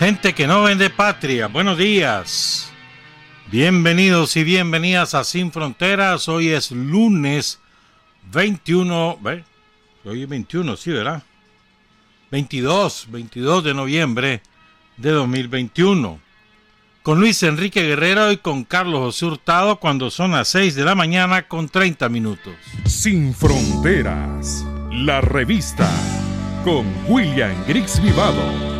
Gente que no vende patria. Buenos días. Bienvenidos y bienvenidas a Sin Fronteras. Hoy es lunes 21. ¿ve? Hoy es 21, sí, ¿verdad? 22, 22 de noviembre de 2021. Con Luis Enrique Guerrero y con Carlos José Hurtado cuando son las 6 de la mañana con 30 minutos. Sin Fronteras, la revista con William Griggs Vivado.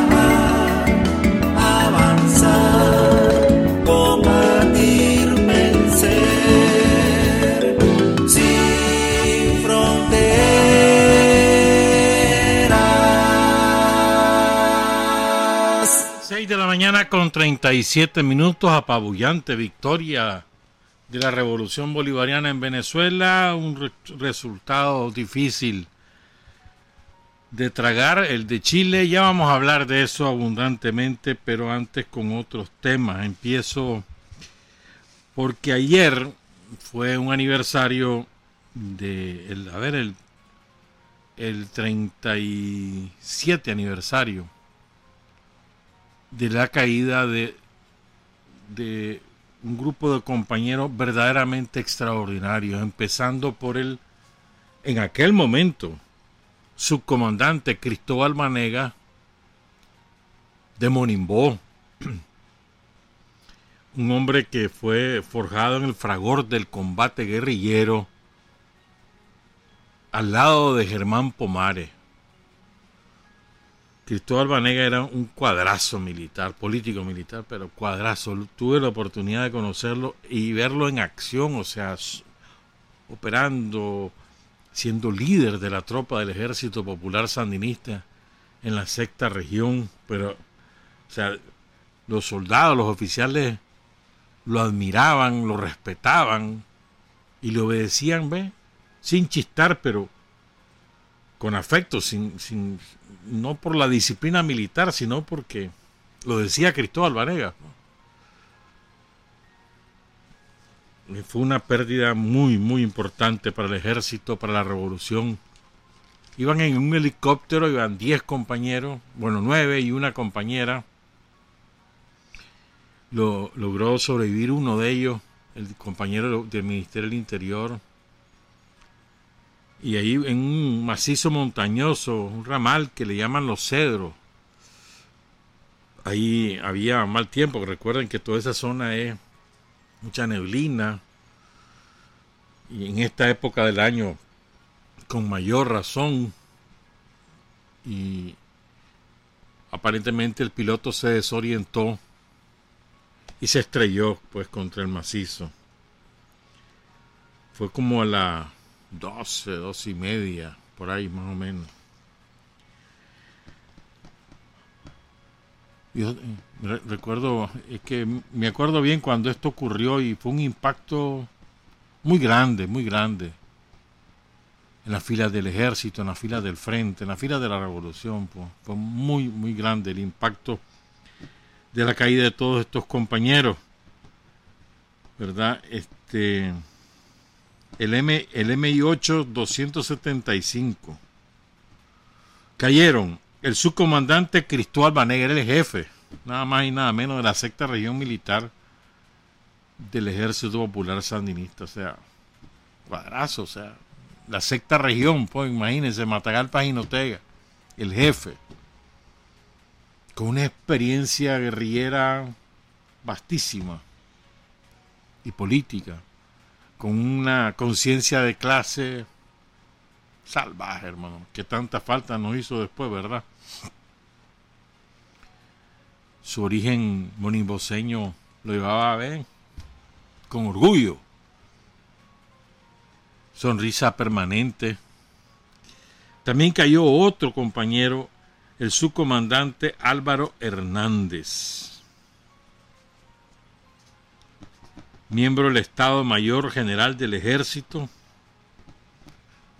mañana con 37 minutos, apabullante victoria de la revolución bolivariana en Venezuela, un resultado difícil de tragar, el de Chile, ya vamos a hablar de eso abundantemente, pero antes con otros temas. Empiezo porque ayer fue un aniversario de, el, a ver, el, el 37 aniversario de la caída de, de un grupo de compañeros verdaderamente extraordinarios, empezando por el, en aquel momento, subcomandante Cristóbal Manega de Monimbó, un hombre que fue forjado en el fragor del combate guerrillero al lado de Germán Pomares Cristóbal Banega era un cuadrazo militar, político militar, pero cuadrazo. Tuve la oportunidad de conocerlo y verlo en acción, o sea, operando, siendo líder de la tropa del Ejército Popular Sandinista en la sexta región, pero, o sea, los soldados, los oficiales lo admiraban, lo respetaban y le obedecían, ¿ve? Sin chistar, pero con afecto, sin, sin, no por la disciplina militar, sino porque lo decía Cristóbal Varega. Fue una pérdida muy, muy importante para el ejército, para la revolución. Iban en un helicóptero, iban 10 compañeros, bueno, 9 y una compañera. Lo, logró sobrevivir uno de ellos, el compañero del Ministerio del Interior, y ahí en un macizo montañoso, un ramal que le llaman los cedros, ahí había mal tiempo, recuerden que toda esa zona es mucha neblina, y en esta época del año con mayor razón, y aparentemente el piloto se desorientó y se estrelló pues contra el macizo. Fue como a la 12, 12 y media, por ahí más o menos. Yo eh, recuerdo, es que me acuerdo bien cuando esto ocurrió y fue un impacto muy grande, muy grande. En las filas del ejército, en las filas del frente, en las filas de la revolución. Pues, fue muy, muy grande el impacto de la caída de todos estos compañeros. ¿Verdad? Este el, M, el MI-8 275. Cayeron el subcomandante Cristóbal Banegra, el jefe, nada más y nada menos de la sexta región militar del Ejército Popular Sandinista. O sea, cuadrazo, o sea, la sexta región, pues imagínense, Matagalpa y Notega, el jefe, con una experiencia guerrillera vastísima y política con una conciencia de clase salvaje, hermano, que tanta falta nos hizo después, ¿verdad? Su origen monimboseño lo llevaba a ver con orgullo, sonrisa permanente. También cayó otro compañero, el subcomandante Álvaro Hernández miembro del Estado Mayor General del Ejército.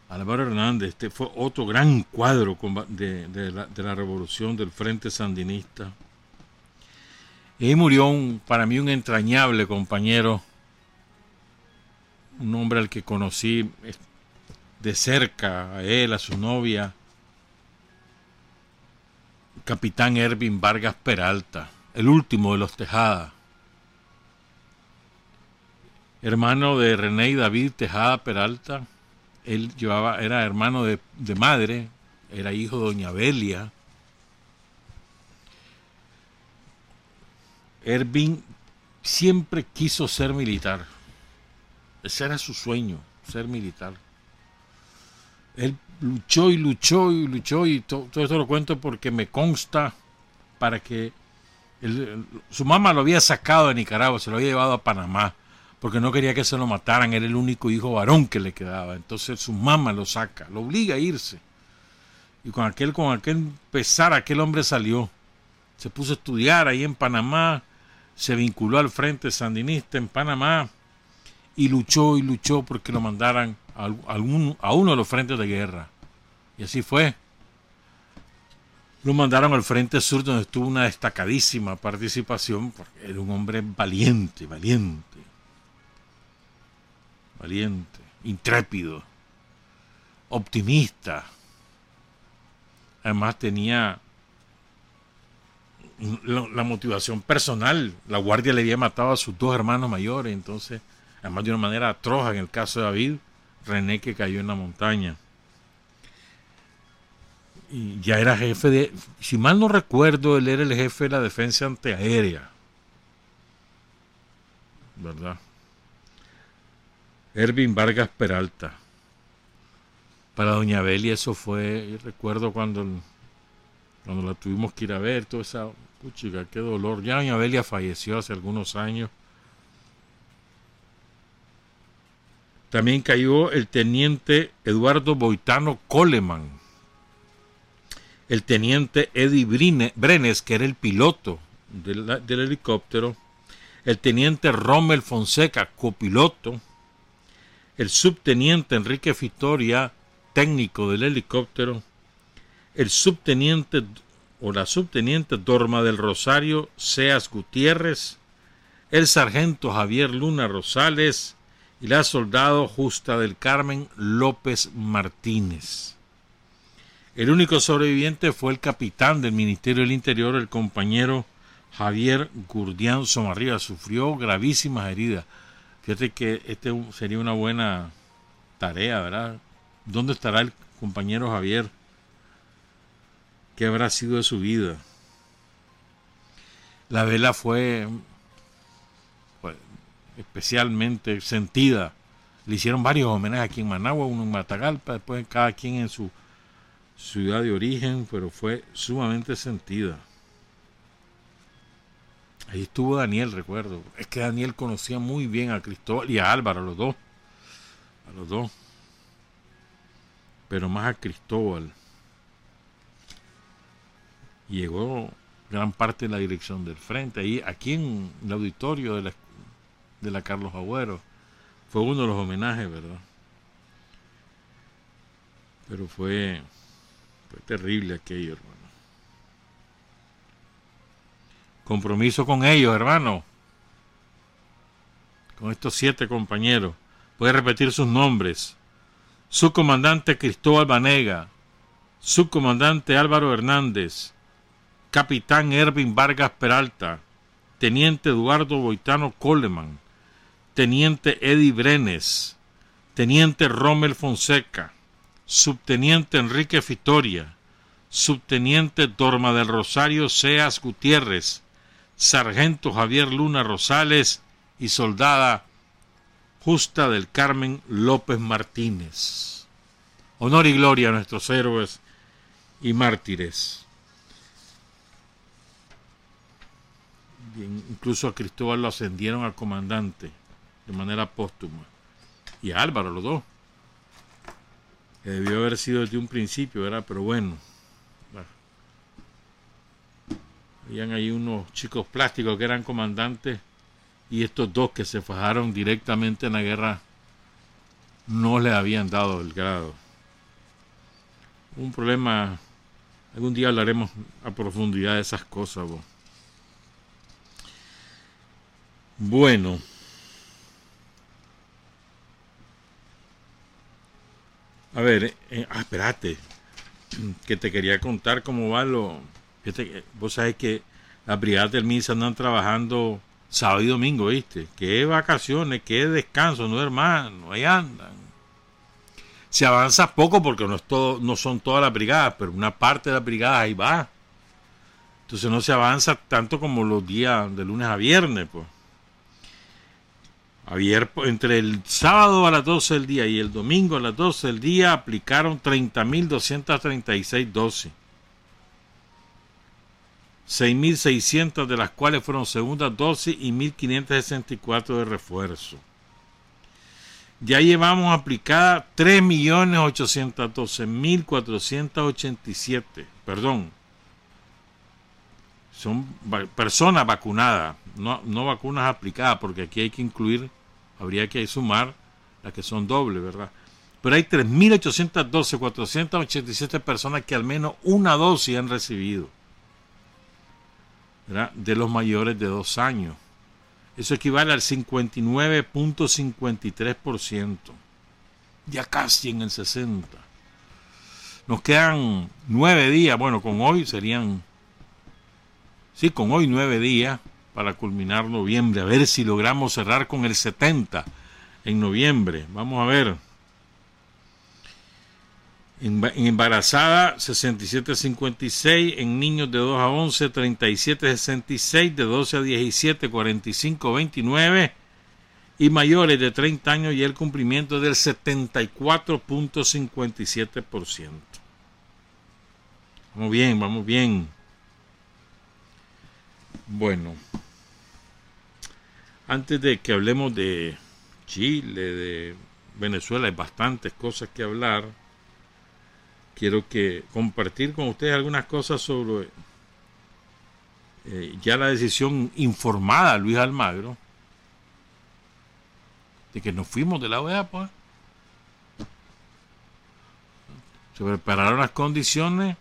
Álvaro Hernández, este fue otro gran cuadro de, la, de la, revolución del Frente Sandinista. Y murió un, para mí un entrañable compañero, un hombre al que conocí de cerca, a él, a su novia, capitán Ervin Vargas Peralta, el último de los Tejada, hermano de René y David Tejada Peralta, él llevaba, era hermano de, de madre, era hijo de Doña Belia. Ervin siempre quiso ser militar. Ese era su sueño, ser militar. Él luchó y luchó y luchó y todo, esto lo cuento porque me consta para que su mamá lo había sacado de Nicaragua, se lo había llevado a Panamá porque no quería que se lo mataran, era el único hijo varón que le quedaba. Entonces su mamá lo saca, lo obliga a irse. Y con aquel, con aquel pesar, aquel hombre salió. Se puso a estudiar ahí en Panamá, se vinculó al Frente Sandinista en Panamá y luchó y luchó porque lo mandaran a, a uno de los frentes de guerra. Y así fue. Lo mandaron al Frente Sur donde tuvo una destacadísima participación porque era un hombre valiente, valiente valiente, intrépido, optimista. Además tenía la, motivación personal. La guardia le había matado a sus dos hermanos mayores, entonces, además de una manera atroz en el caso de David, René que cayó en la montaña. Y ya era jefe de, si mal no recuerdo, él era el jefe de la defensa antiaérea. ¿Verdad? Ervin Vargas Peralta. Para Doña Belia eso fue, recuerdo cuando, cuando la tuvimos que ir a ver, toda esa, puchica, qué dolor. Ya Doña Belia falleció hace algunos años. También cayó el teniente Eduardo Boitano Coleman, el teniente Eddie Brenes, que era el piloto del, del helicóptero, el teniente Rommel Fonseca, copiloto, el subteniente Enrique Fitoria, técnico del helicóptero, el subteniente o la subteniente Dorma del Rosario Seas Gutiérrez, el sargento Javier Luna Rosales y la soldado Justa del Carmen López Martínez. El único sobreviviente fue el capitán del Ministerio del Interior, el compañero Javier Gurdián Somarriba. Sufrió gravísimas heridas. Fíjate que este sería una buena tarea, ¿verdad? ¿Dónde estará el compañero Javier? ¿Qué habrá sido de su vida? La vela fue, especialmente sentida. Le hicieron varios homenajes aquí en Managua, uno en Matagalpa, después cada quien en su ciudad de origen, pero fue sumamente sentida. Ahí estuvo Daniel, recuerdo. Es que Daniel conocía muy bien a Cristóbal y a Álvaro, a los dos. A los dos. Pero más a Cristóbal. Llegó gran parte de la dirección del frente. Ahí, aquí en el auditorio de la, de la Carlos Agüero. Fue uno de los homenajes, ¿verdad? Pero fue, fue terrible aquello, hermano. Compromiso con ellos, hermano. Con estos siete compañeros. Puede repetir sus nombres. Subcomandante Cristóbal Banega. Subcomandante Álvaro Hernández. Capitán Ervin Vargas Peralta. Teniente Eduardo Boitano Coleman. Teniente Eddie Brenes. Teniente Rommel Fonseca. Subteniente Enrique Fitoria. Subteniente Dorma del Rosario Seas Gutiérrez sargento Javier Luna Rosales y soldada Justa del Carmen López Martínez. Honor y gloria a nuestros héroes y mártires. incluso a Cristóbal lo ascendieron a comandante de manera póstuma. Y a Álvaro, los dos. Que debió haber sido desde un principio, ¿verdad? Pero bueno. Habían ahí unos chicos plásticos que eran comandantes y estos dos que se fajaron directamente en la guerra no le habían dado el grado. Un problema, algún día hablaremos a profundidad de esas cosas. Bueno. A ver, eh, ah, espérate, que te quería contar cómo va lo... vos sabés que las brigadas del MISA andan trabajando sábado y domingo, ¿viste? Que vacaciones, que descanso, no hermano, ahí andan. Se avanza poco porque no, es todo, no son todas las brigadas, pero una parte de las brigadas ahí va. Entonces no se avanza tanto como los días de lunes a viernes, pues. Ayer, entre el sábado a las 12 del día y el domingo a las 12 del día, aplicaron 30.236 dosis. 6.600 de las cuales fueron segundas dosis y 1.564 de refuerzo. Ya llevamos aplicadas 3.812.487, perdón, son personas vacunadas, no, no vacunas aplicadas, porque aquí hay que incluir, habría que sumar las que son dobles, ¿verdad? Pero hay 3.812.487 personas que al menos una dosis han recibido de los mayores de dos años. Eso equivale al 59.53%, ya casi en el 60%. Nos quedan nueve días, bueno, con hoy serían, sí, con hoy nueve días para culminar noviembre, a ver si logramos cerrar con el 70 en noviembre. Vamos a ver. En, embarazada 67-56, en niños de 2 a 11 37-66, de 12 a 17 45-29 y mayores de 30 años y el cumplimiento del 74.57%. Vamos bien, vamos bien. Bueno, antes de que hablemos de Chile, de Venezuela, hay bastantes cosas que hablar quiero que compartir con ustedes algunas cosas sobre eh, ya la decisión informada Luis Almagro de que nos fuimos de la OEA, pues. Se prepararon las condiciones.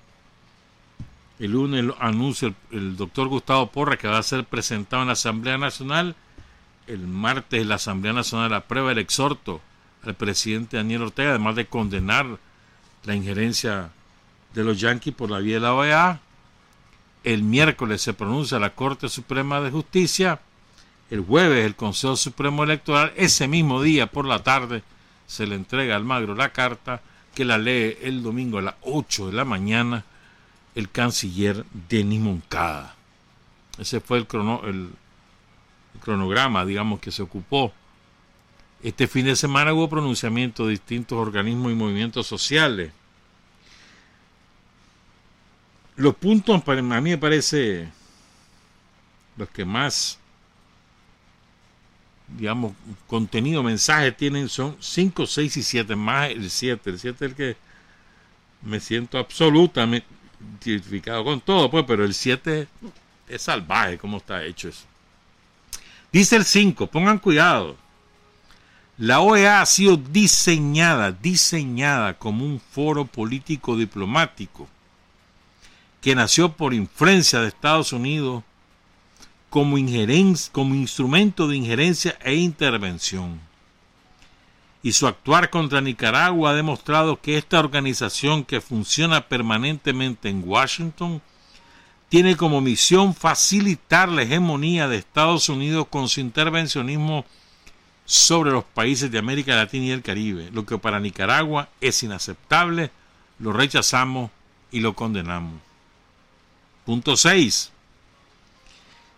El lunes anuncia el, el, doctor Gustavo Porra que va a ser presentado en la Asamblea Nacional. El martes la Asamblea Nacional aprueba el exhorto al presidente Daniel Ortega, además de condenar la injerencia de los yanquis por la vía de la OEA. El miércoles se pronuncia la Corte Suprema de Justicia. El jueves el Consejo Supremo Electoral. Ese mismo día por la tarde se le entrega al Magro la carta que la lee el domingo a las 8 de la mañana el canciller Denis Moncada. Ese fue el cronograma, digamos, que se ocupó este fin de semana hubo pronunciamientos de distintos organismos y movimientos sociales. Los puntos, a mí me parece, los que más, digamos, contenido, mensaje tienen son 5, 6 y 7, más el 7. El 7 es el que me siento absolutamente identificado con todo, pues, pero el 7 es salvaje, cómo está hecho eso. Dice el 5, pongan cuidado. La OEA ha sido diseñada, diseñada como un foro político diplomático que nació por influencia de Estados Unidos como, como instrumento de injerencia e intervención. Y su actuar contra Nicaragua ha demostrado que esta organización que funciona permanentemente en Washington tiene como misión facilitar la hegemonía de Estados Unidos con su intervencionismo sobre los países de América Latina y el Caribe, lo que para Nicaragua es inaceptable, lo rechazamos y lo condenamos. Punto 6.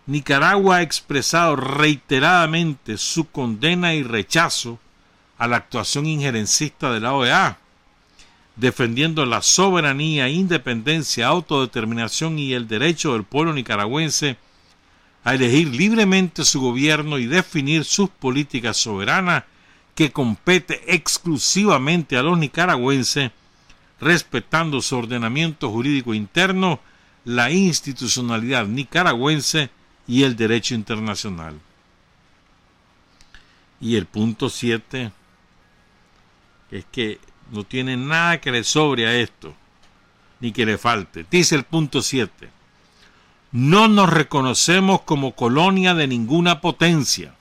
Nicaragua ha expresado reiteradamente su condena y rechazo a la actuación injerencista de la OEA, defendiendo la soberanía, independencia, autodeterminación y el derecho del pueblo nicaragüense a elegir libremente su gobierno y definir sus políticas soberanas que compete exclusivamente a los nicaragüenses, respetando su ordenamiento jurídico interno, la institucionalidad nicaragüense y el derecho internacional. Y el punto 7 es que no tiene nada que le sobre a esto, ni que le falte. Dice el punto 7. No nos reconocemos como colonia de ninguna potencia.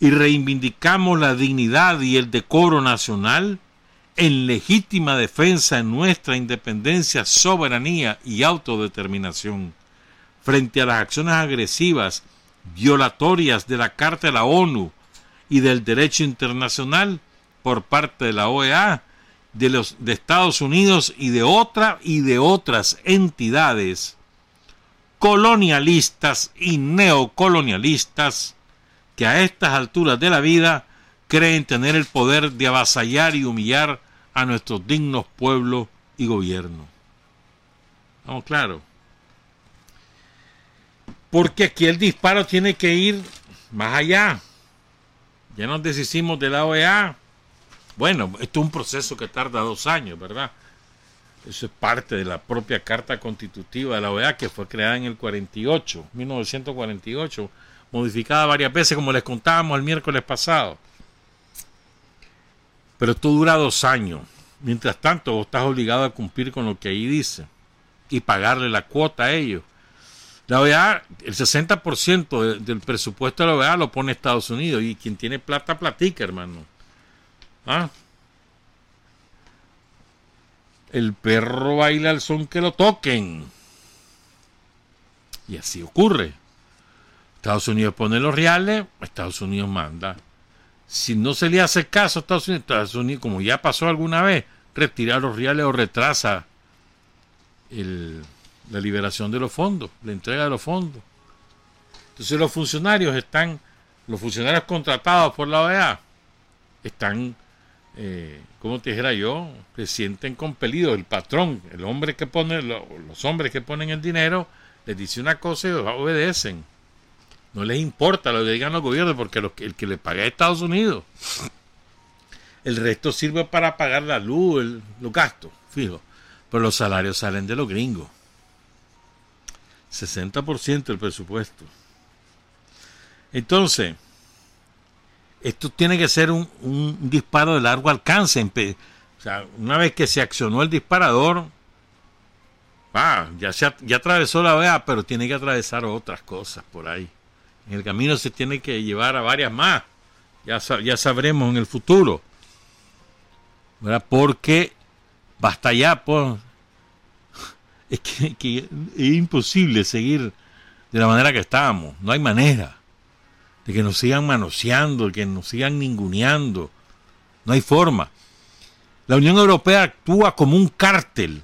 Y reivindicamos la dignidad y el decoro nacional en legítima defensa de nuestra independencia, soberanía y autodeterminación frente a las acciones agresivas, violatorias de la Carta de la ONU y del derecho internacional por parte de la OEA, de los Estados Unidos y de otra y de otras entidades colonialistas y neocolonialistas que a estas alturas de la vida creen tener el poder de avasallar y humillar a nuestros dignos pueblos y gobiernos. Vamos claro. Porque aquí el disparo tiene que ir más allá. Ya nos deshicimos de la OEA. Bueno, esto es un proceso que tarda dos años, ¿verdad? Eso es parte de la propia Carta Constitutiva de la OEA que fue creada en el 48, 1948, modificada varias veces como les contábamos el miércoles pasado. Pero esto dura dos años. Mientras tanto, vos estás obligado a cumplir con lo que ahí dice y pagarle la cuota a ellos. La OEA, el 60% del presupuesto de la OEA lo pone Estados Unidos y quien tiene plata platica, hermano. ¿Ah? El perro baila al son que lo toquen. Y así ocurre. Estados Unidos pone los reales, Estados Unidos manda. Si no se le hace caso a Estados Unidos, Estados Unidos, como ya pasó alguna vez, retira los reales o retrasa la liberación de los fondos, la entrega de los fondos. Entonces los funcionarios están, los funcionarios contratados por la OEA, están, eh, como te dijera yo, se sienten compelidos. El patrón, el hombre que pone, los hombres que ponen el dinero, les dice una cosa y obedecen. No les importa lo que digan los gobiernos porque el que le paga es Estados Unidos. El resto sirve para pagar la luz, los gastos, fijo. Pero los salarios salen de los gringos. 60% del presupuesto. Entonces, esto tiene que ser un, disparo de largo alcance. O sea, una vez que se accionó el disparador, ah, ya, se, ya atravesó la OEA, pero tiene que atravesar otras cosas por ahí. En el camino se tiene que llevar a varias más. Ya, ya sabremos en el futuro. ¿Verdad? Porque basta ya, pues. Es que, es imposible seguir de la manera que estábamos. No hay manera de que nos sigan manoseando, de que nos sigan ninguneando. No hay forma. La Unión Europea actúa como un cártel,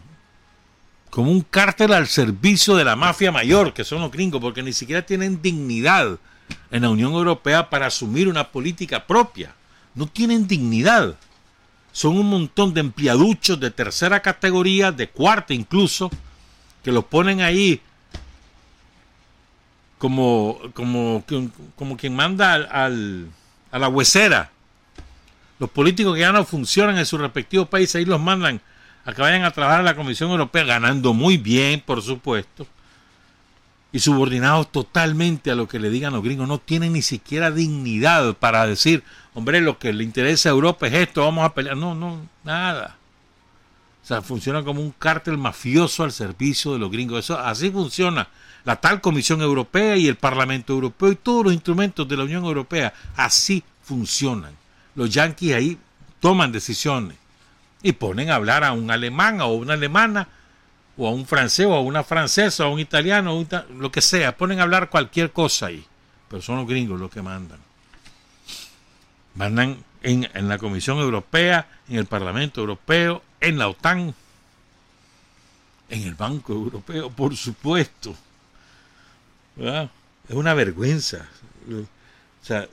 como un cártel al servicio de la mafia mayor, que son los gringos, porque ni siquiera tienen dignidad en la Unión Europea para asumir una política propia. No tienen dignidad. Son un montón de empleaduchos de tercera categoría, de cuarta incluso, que los ponen ahí como, como, como quien manda al, a la huesera. Los políticos que ya no funcionan en sus respectivos países, ahí los mandan a que vayan a trabajar en la Comisión Europea, ganando muy bien, por supuesto, y subordinados totalmente a lo que le digan los gringos. No tienen ni siquiera dignidad para decir, hombre, lo que le interesa a Europa es esto, vamos a pelear. No, no, nada. O sea, funciona como un cártel mafioso al servicio de los gringos. Eso, así funciona la tal Comisión Europea y el Parlamento Europeo y todos los instrumentos de la Unión Europea. Así funcionan. Los yanquis ahí toman decisiones y ponen a hablar a un alemán o una alemana o a un francés o a una francesa o a un italiano, o lo que sea, ponen a hablar cualquier cosa ahí, pero son los gringos los que mandan. Mandan en, en la Comisión Europea, en el Parlamento Europeo, en la OTAN, en el Banco Europeo, por supuesto. Es una vergüenza. O sea,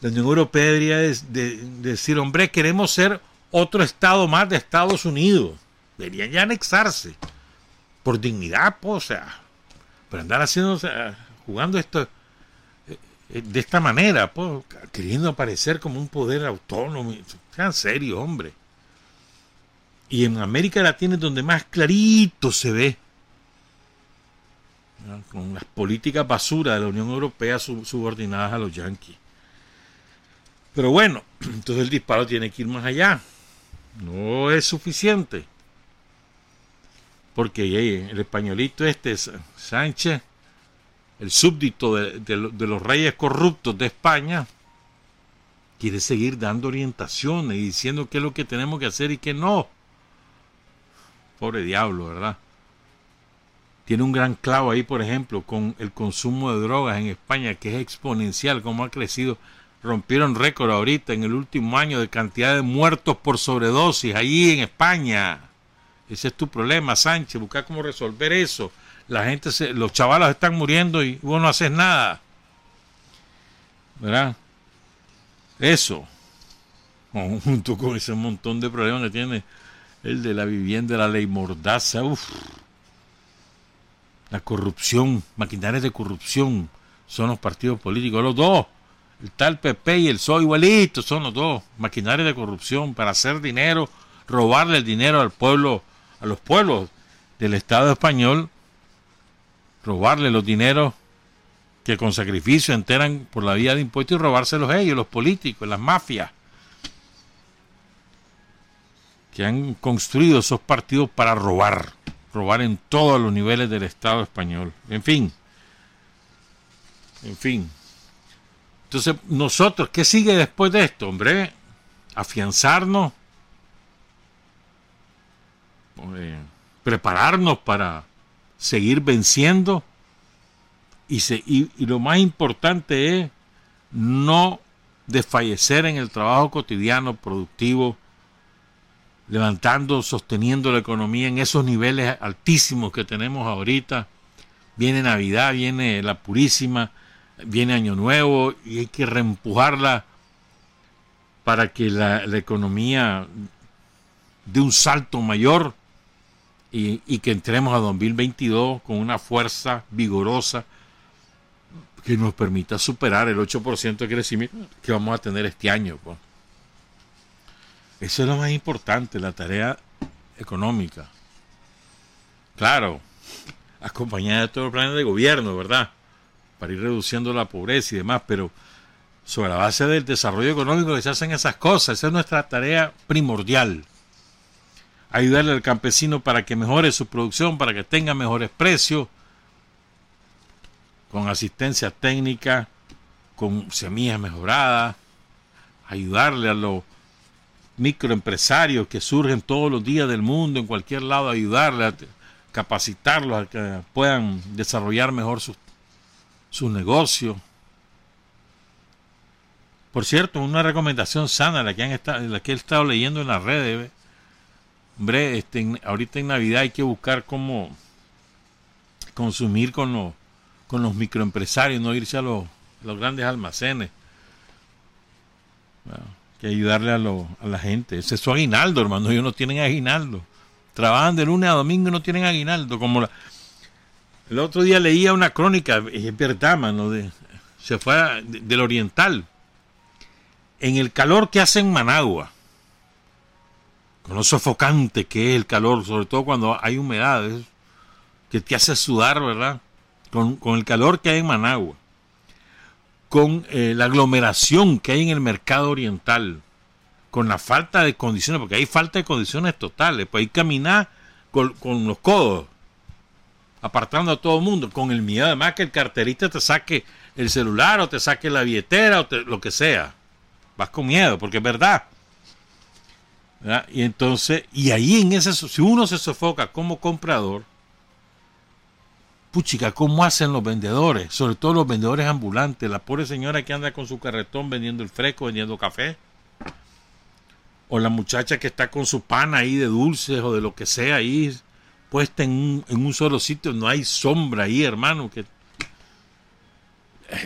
la Unión Europea debería decir, hombre, queremos ser otro estado más de Estados Unidos. Deberían ya anexarse. Por dignidad, pues, o sea. Pero andar haciendo, jugando esto eh, eh, de esta manera, pues, queriendo aparecer como un poder autónomo. Sean serios, hombre. Y en América Latina es donde más clarito se ve. Con las políticas basura de la Unión Europea subordinadas a los yanquis. Pero bueno, entonces el disparo tiene que ir más allá. No es suficiente. Porque el españolito este, Sánchez, el súbdito de, de los reyes corruptos de España, quiere seguir dando orientaciones y diciendo qué es lo que tenemos que hacer y qué no. Pobre diablo, ¿verdad? Tiene un gran clavo ahí, por ejemplo, con el consumo de drogas en España, que es exponencial, como ha crecido. Rompieron récord ahorita en el último año de cantidad de muertos por sobredosis ahí en España. Ese es tu problema, Sánchez. Busca cómo resolver eso. La gente, se, los chavalos están muriendo y vos no haces nada. ¿Verdad? Eso, junto con ese montón de problemas que tiene el de la vivienda, la ley mordaza, uff, la corrupción, maquinarias de corrupción, son los partidos políticos, los dos, el tal PP y el PSOE igualito, son los dos, maquinarias de corrupción para hacer dinero, robarle el dinero al pueblo, a los pueblos del Estado español, robarle los dineros que con sacrificio enteran por la vía de impuestos y robárselos ellos, los políticos, las mafias, que han construido esos partidos para robar, robar en todos los niveles del Estado español. En fin, en fin. Entonces, nosotros, ¿qué sigue después de esto, hombre? Afianzarnos, eh, prepararnos para seguir venciendo y, lo más importante es no desfallecer en el trabajo cotidiano, productivo, levantando, sosteniendo la economía en esos niveles altísimos que tenemos ahorita. Viene Navidad, viene la Purísima, viene Año Nuevo y hay que reempujarla para que la, economía dé un salto mayor y, y que entremos a 2022 con una fuerza vigorosa que nos permita superar el 8% de crecimiento que vamos a tener este año. Pues. Eso es lo más importante, la tarea económica. Claro, acompañada de todos los planes de gobierno, ¿verdad? Para ir reduciendo la pobreza y demás, pero sobre la base del desarrollo económico que se hacen esas cosas. Esa es nuestra tarea primordial. Ayudarle al campesino para que mejore su producción, para que tenga mejores precios, con asistencia técnica, con semillas mejoradas, ayudarle a los microempresarios que surgen todos los días del mundo, en cualquier lado, ayudarle a capacitarlos a que puedan desarrollar mejor sus, sus negocios. Por cierto, una recomendación sana, la que, han estado, la que he estado leyendo en las redes. Hombre, este, ahorita en Navidad hay que buscar cómo consumir con los con los microempresarios, no irse a los, grandes almacenes. Que ayudarle a, a la gente. Ese es su aguinaldo, hermano. Ellos no tienen aguinaldo. Trabajan de lunes a domingo y no tienen aguinaldo. Como el otro día leía una crónica, es verdad, mano, se fue del oriental. En el calor que hace en Managua, con lo sofocante que es el calor, sobre todo cuando hay humedad, que te hace sudar, ¿verdad? con, el calor que hay en Managua, con eh, la aglomeración que hay en el mercado oriental, con la falta de condiciones, porque hay falta de condiciones totales, pues que caminar con, los codos, apartando a todo el mundo, con el miedo además que el carterista te saque el celular o te saque la billetera o lo que sea. Vas con miedo, porque es verdad. Y entonces, y ahí en ese, si uno se sofoca como comprador, puchica, ¿cómo hacen los vendedores? Sobre todo los vendedores ambulantes, la pobre señora que anda con su carretón vendiendo el fresco, vendiendo café. O la muchacha que está con su pan ahí de dulces o de lo que sea ahí, puesta en un, solo sitio, no hay sombra ahí, hermano. Que...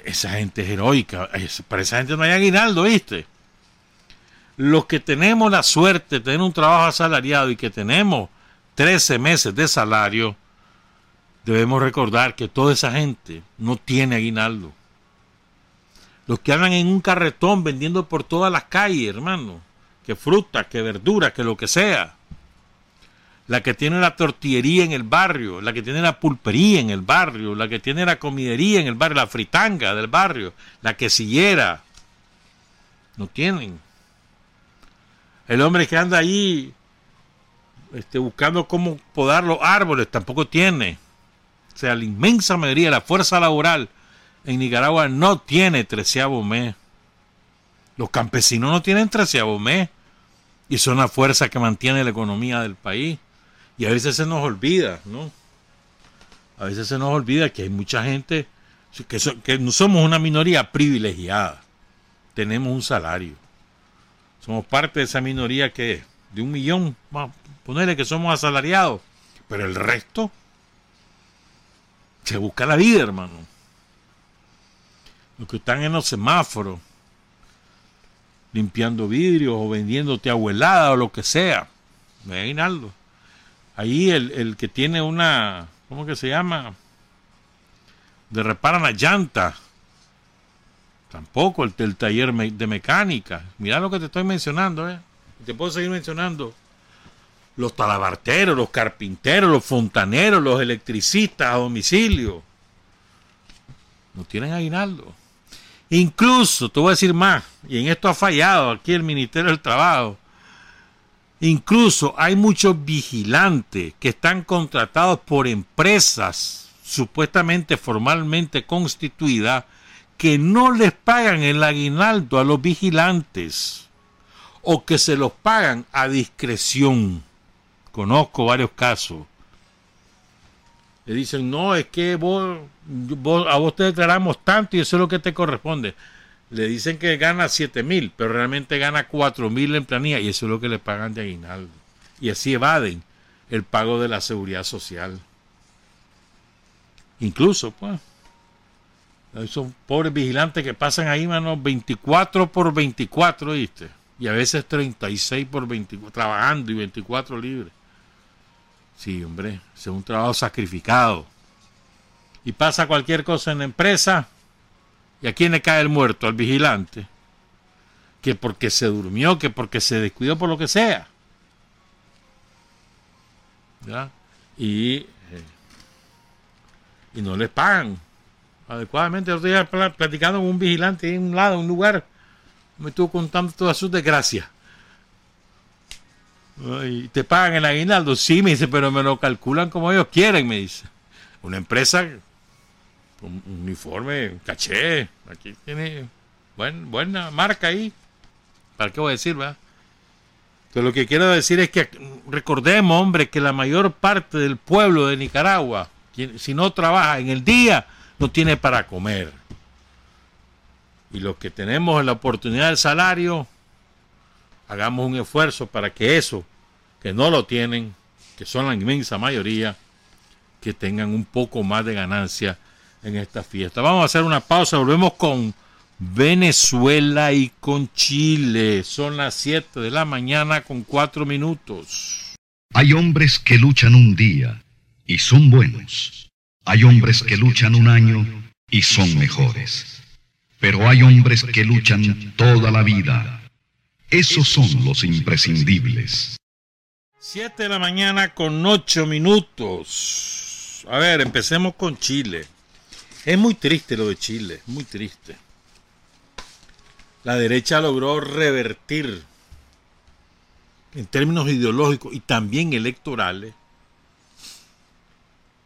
Esa gente es heroica. Para esa gente no hay aguinaldo, ¿viste? Los que tenemos la suerte de tener un trabajo asalariado y que tenemos 13 meses de salario, debemos recordar que toda esa gente no tiene aguinaldo. Los que andan en un carretón vendiendo por todas las calles, hermano, que fruta, que verdura, que lo que sea. La que tiene la tortillería en el barrio, la que tiene la pulpería en el barrio, la que tiene la comidería en el barrio, la fritanga del barrio, la quesillera, No tienen. El hombre que anda ahí este, buscando cómo podar los árboles tampoco tiene. O sea, la inmensa mayoría de la fuerza laboral en Nicaragua no tiene treceavo mes. Los campesinos no tienen treceavo mes. Y son la fuerza que mantiene la economía del país. Y a veces se nos olvida, ¿no? A veces se nos olvida que hay mucha gente, que, que no somos una minoría privilegiada. Tenemos un salario. Somos parte de esa minoría que de un millón, ponerle que somos asalariados. Pero el resto se busca la vida, hermano. Los que están en los semáforos, limpiando vidrios o vendiéndote abuelada o lo que sea. Reinaldo. Ahí el, el, que tiene una, ¿cómo que se llama? De reparan la llanta. Tampoco el, el taller de mecánica. Mira lo que te estoy mencionando, ¿eh? Te puedo seguir mencionando. Los talabarteros, los carpinteros, los fontaneros, los electricistas a domicilio. No tienen aguinaldo. Incluso, te voy a decir más, y en esto ha fallado aquí el Ministerio del Trabajo. Incluso hay muchos vigilantes que están contratados por empresas supuestamente formalmente constituidas que no les pagan el aguinaldo a los vigilantes o que se los pagan a discreción. Conozco varios casos. Le dicen, no, es que vos, a vos te declaramos tanto y eso es lo que te corresponde. Le dicen que gana 7 mil, pero realmente gana 4 mil en planilla y eso es lo que le pagan de aguinaldo. Y así evaden el pago de la seguridad social. Incluso, pues, esos pobres vigilantes que pasan ahí, mano, 24 por 24, ¿viste? Y a veces 36 por 24, trabajando y 24 libres. Sí, hombre, es un trabajo sacrificado. Y pasa cualquier cosa en la empresa, ¿y a quién le cae el muerto? Al vigilante. Que porque se durmió, que porque se descuidó por lo que sea. ¿Ya? Y, eh, y no les pagan adecuadamente. Otro día platicando con un vigilante en un lado, en un lugar, me estuvo contando todas sus desgracias. ¿Y te pagan el aguinaldo? Sí, me dice, pero me lo calculan como ellos quieren, me dice. Una empresa con uniforme, caché, aquí tiene buen, buena marca ahí. ¿Para qué voy a decir, va? Entonces lo que quiero decir es que recordemos, hombre, que la mayor parte del pueblo de Nicaragua, si no trabaja en el día, no tiene para comer. Y los que tenemos la oportunidad del salario, hagamos un esfuerzo para que eso, que no lo tienen, que son la inmensa mayoría, que tengan un poco más de ganancia en esta fiesta. Vamos a hacer una pausa, volvemos con Venezuela y con Chile. Son las 7 de la mañana con 4 minutos. Hay hombres que luchan un día y son buenos. Hay hombres que luchan un año y son mejores. Pero hay hombres que luchan toda la vida esos son los imprescindibles. Siete de la mañana con ocho minutos. A ver, empecemos con Chile. Es muy triste lo de Chile, muy triste. La derecha logró revertir en términos ideológicos y también electorales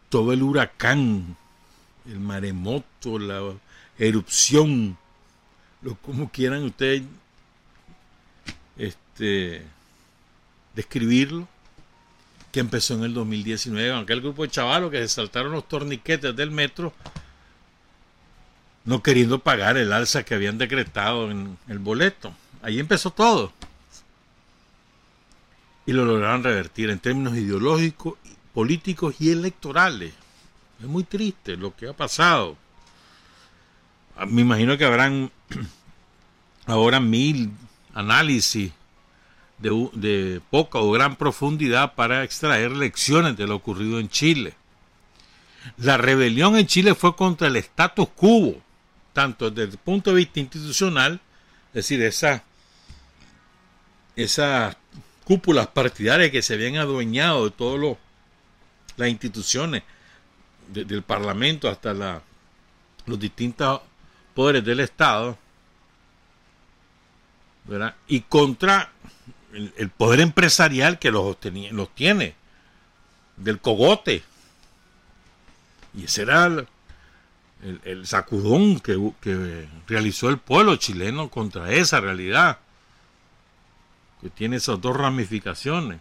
todo el huracán, el maremoto, la erupción, lo como quieran ustedes este, describirlo, que empezó en el 2019, aunque el grupo de chavalos que se saltaron los torniquetes del metro, no queriendo pagar el alza que habían decretado en el boleto. Ahí empezó todo. Y lo lograron revertir en términos ideológicos, políticos y electorales. Es muy triste lo que ha pasado. Ah, me imagino que habrán ahora mil análisis de, poca o gran profundidad para extraer lecciones de lo ocurrido en Chile. La rebelión en Chile fue contra el status quo, tanto desde el punto de vista institucional, es decir, esas esa cúpulas partidarias que se habían adueñado de todas las instituciones, del Parlamento hasta los distintos poderes del Estado, ¿verdad? Y contra el, poder empresarial que los, los tiene, del cogote. Y ese era el, sacudón que, que, realizó el pueblo chileno contra esa realidad, que tiene esas dos ramificaciones.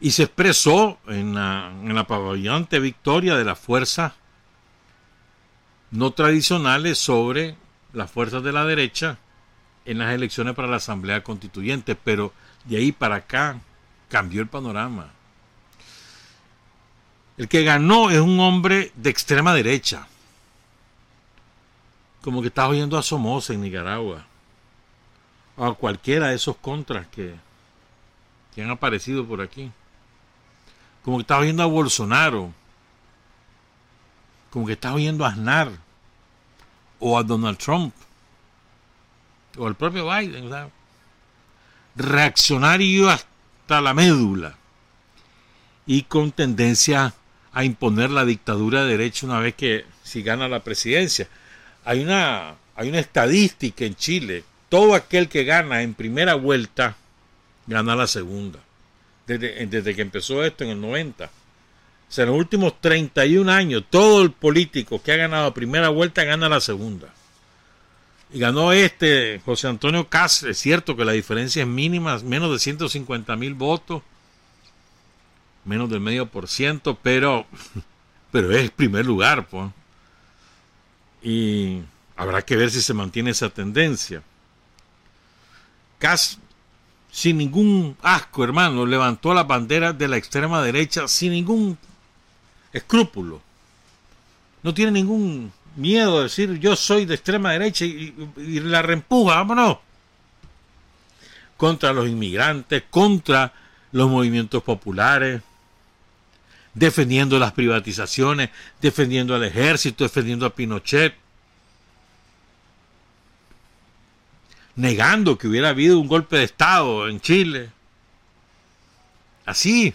Y se expresó en la, en la victoria de las fuerzas no tradicionales sobre las fuerzas de la derecha en las elecciones para la Asamblea Constituyente, pero de ahí para acá cambió el panorama. El que ganó es un hombre de extrema derecha. Como que estaba oyendo a Somoza en Nicaragua. O a cualquiera de esos contras que, que han aparecido por aquí. Como que estaba oyendo a Bolsonaro. Como que estaba oyendo a Aznar. O a Donald Trump. O al propio Biden. Reaccionario hasta la médula. Y con tendencia a imponer la dictadura de derecho una vez que si gana la presidencia. Hay una, hay una estadística en Chile. Todo aquel que gana en primera vuelta gana la segunda. Desde, que empezó esto en el 90. O sea, en los últimos 31 años, todo el político que ha ganado primera vuelta gana la segunda. Y ganó este José Antonio Cáceres. Es cierto que la diferencia es mínima, menos de 150 mil votos menos del medio por ciento, pero, pero es primer lugar, pues. Y habrá que ver si se mantiene esa tendencia. Cas, sin ningún asco, hermano, levantó la bandera de la extrema derecha sin ningún escrúpulo. No tiene ningún miedo de decir yo soy de extrema derecha y, la reempuja, vámonos. Contra los inmigrantes, contra los movimientos populares, defendiendo las privatizaciones, defendiendo al ejército, defendiendo a Pinochet, negando que hubiera habido un golpe de Estado en Chile. Así,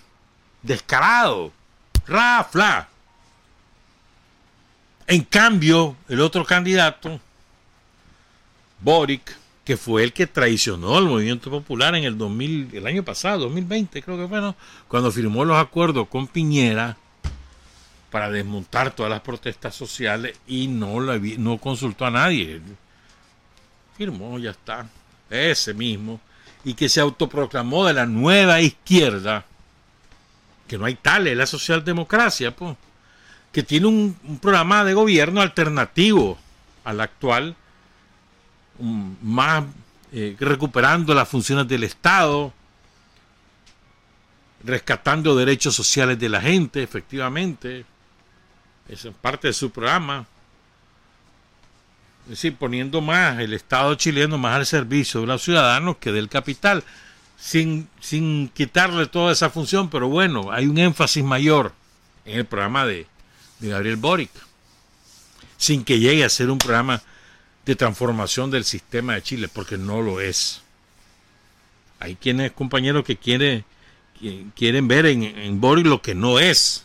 descarado, rafla. En cambio, el otro candidato, Boric, que fue el que traicionó al movimiento popular en el 2000, el año pasado, 2020 creo que fue, cuando firmó los acuerdos con Piñera para desmontar todas las protestas sociales y no, no consultó a nadie. Firmó, ya está, ese mismo, y que se autoproclamó de la nueva izquierda, que no hay tal, es la socialdemocracia, pues, que tiene un, programa de gobierno alternativo al actual, más eh, recuperando las funciones del Estado, rescatando derechos sociales de la gente, efectivamente. Es parte de su programa. Es decir, poniendo más el Estado chileno más al servicio de los ciudadanos que del capital, sin, sin quitarle toda esa función, pero bueno, hay un énfasis mayor en el programa de, de Gabriel Boric, sin que llegue a ser un programa de transformación del sistema de Chile, porque no lo es. Hay quienes, compañeros, que quieren, quieren ver en, en Boris lo que no es,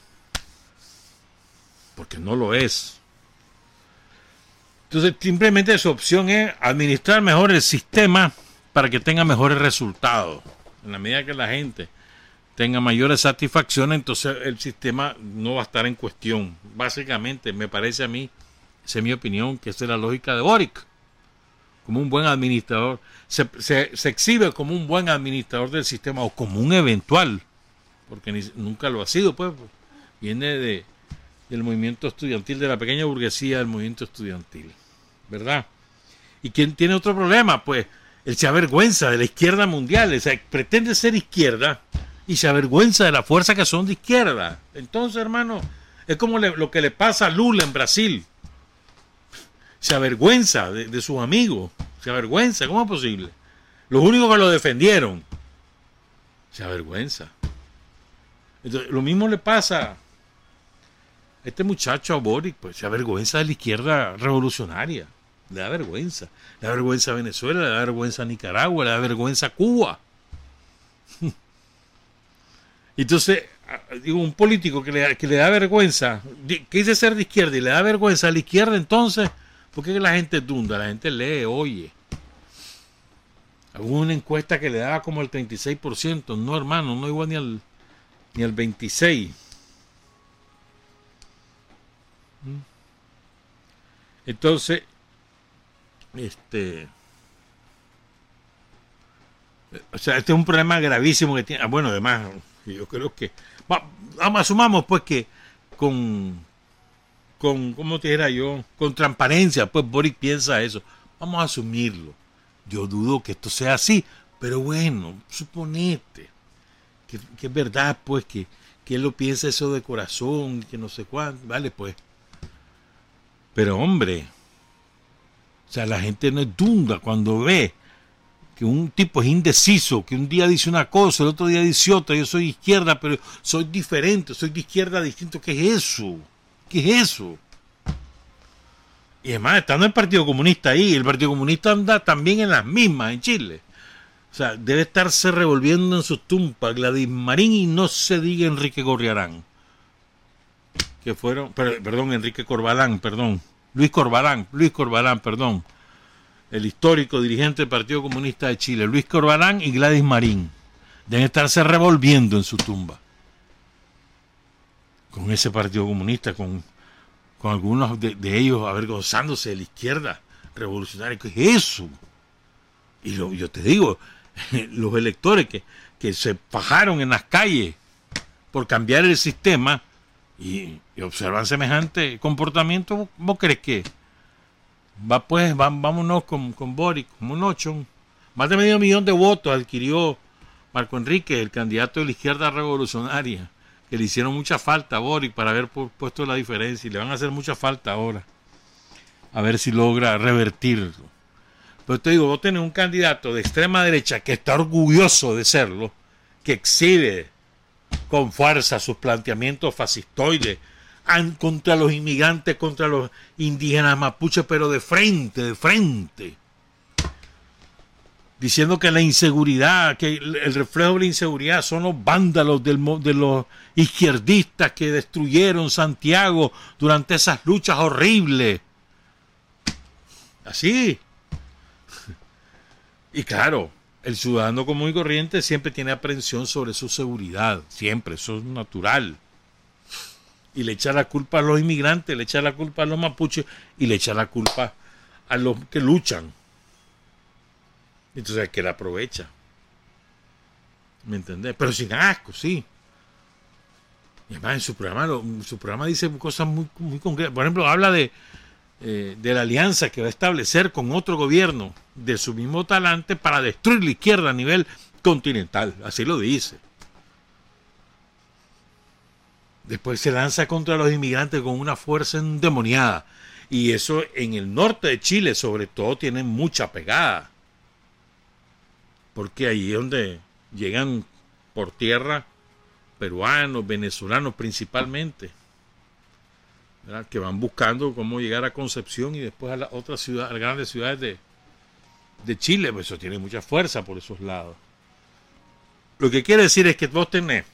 porque no lo es. Entonces, simplemente su opción es administrar mejor el sistema para que tenga mejores resultados. En la medida que la gente tenga mayores satisfacciones, entonces el sistema no va a estar en cuestión. Básicamente, me parece a mí, esa es mi opinión, que esa es la lógica de Boric. Como un buen administrador, se, se, exhibe como un buen administrador del sistema o como un eventual, porque nunca lo ha sido, pues. Viene de, del movimiento estudiantil, de la pequeña burguesía del movimiento estudiantil, ¿verdad? ¿Y quién tiene otro problema? Pues él se avergüenza de la izquierda mundial, o sea, pretende ser izquierda y se avergüenza de la fuerza que son de izquierda. Entonces, hermano, es como lo que le pasa a Lula en Brasil se avergüenza de, sus amigos, se avergüenza, ¿cómo es posible? Los únicos que lo defendieron, se avergüenza. Entonces, lo mismo le pasa a este muchacho a Boric, pues se avergüenza de la izquierda revolucionaria, le da vergüenza, le da vergüenza a Venezuela, le da vergüenza a Nicaragua, le da vergüenza a Cuba. Entonces, digo, un político que le, que le da vergüenza, que dice ser de izquierda y le da vergüenza a la izquierda, entonces porque la gente dunda, la gente lee, oye. Hubo encuesta que le daba como el 36%. No, hermano, no igual ni al, ni al 26%. ¿Mm? Entonces, este... O sea, este es un problema gravísimo que tiene. Ah, bueno, además, yo creo que. Vamos, asumamos pues que con. Con, ¿cómo te dijera yo? Con transparencia, pues Boric piensa eso. Vamos a asumirlo. Yo dudo que esto sea así, pero bueno, suponete que, es verdad, pues, que, que él lo piensa eso de corazón, que no sé cuánto, vale, pues. Pero hombre, o sea, la gente no es dunda cuando ve que un tipo es indeciso, que un día dice una cosa, el otro día dice otra, yo soy izquierda, pero soy diferente, soy de izquierda distinto, ¿qué es eso? ¿Qué es eso? Y además, estando el Partido Comunista ahí, el Partido Comunista anda también en las mismas en Chile. O sea, debe estarse revolviendo en sus tumpas Gladys Marín y no se diga Enrique Gorriarán. Que fueron, perdón, Enrique Corbalán, perdón. Luis Corbalán, Luis Corbalán, perdón el histórico dirigente del Partido Comunista de Chile, Luis Corbalán y Gladys Marín, deben estarse revolviendo en su tumba. Con ese Partido Comunista, con, con algunos de, ellos avergonzándose de la izquierda revolucionaria. ¿Qué es eso? Y yo te digo, los electores que, que se fajaron en las calles por cambiar el sistema y, y observan semejante comportamiento, ¿vos crees que Va pues, vámonos con, con Boric, como un ocho. Más de medio millón de votos adquirió Marco Enrique, el candidato de la izquierda revolucionaria, que le hicieron mucha falta a Boric para haber puesto la diferencia y le van a hacer mucha falta ahora. A ver si logra revertirlo. Pero te digo, vos tenés un candidato de extrema derecha que está orgulloso de serlo, que exhibe con fuerza sus planteamientos fascistoides, contra los inmigrantes, contra los indígenas mapuches, pero de frente, de frente. Diciendo que la inseguridad, que el reflejo de la inseguridad son los vándalos del, de los izquierdistas que destruyeron Santiago durante esas luchas horribles. Así. Y claro, el ciudadano común y corriente siempre tiene aprensión sobre su seguridad, siempre, eso es natural y le echa la culpa a los inmigrantes, le echa la culpa a los mapuches y le echa la culpa a los que luchan. Entonces, que la aprovecha. ¿Me entendés? Pero sin asco, sí. Y además en su programa, su programa dice cosas muy, muy concretas. Por ejemplo, habla de, eh, de la alianza que va a establecer con otro gobierno de su mismo talante para destruir la izquierda a nivel continental. Así lo dice. Después se lanza contra los inmigrantes con una fuerza endemoniada. Y eso en el norte de Chile, sobre todo, tiene mucha pegada. Porque ahí es donde llegan por tierra peruanos, venezolanos principalmente, que van buscando cómo llegar a Concepción y después a las otras ciudades, a las grandes ciudades de, de Chile. Pues eso tiene mucha fuerza por esos lados. Lo que quiere decir es que vos tenés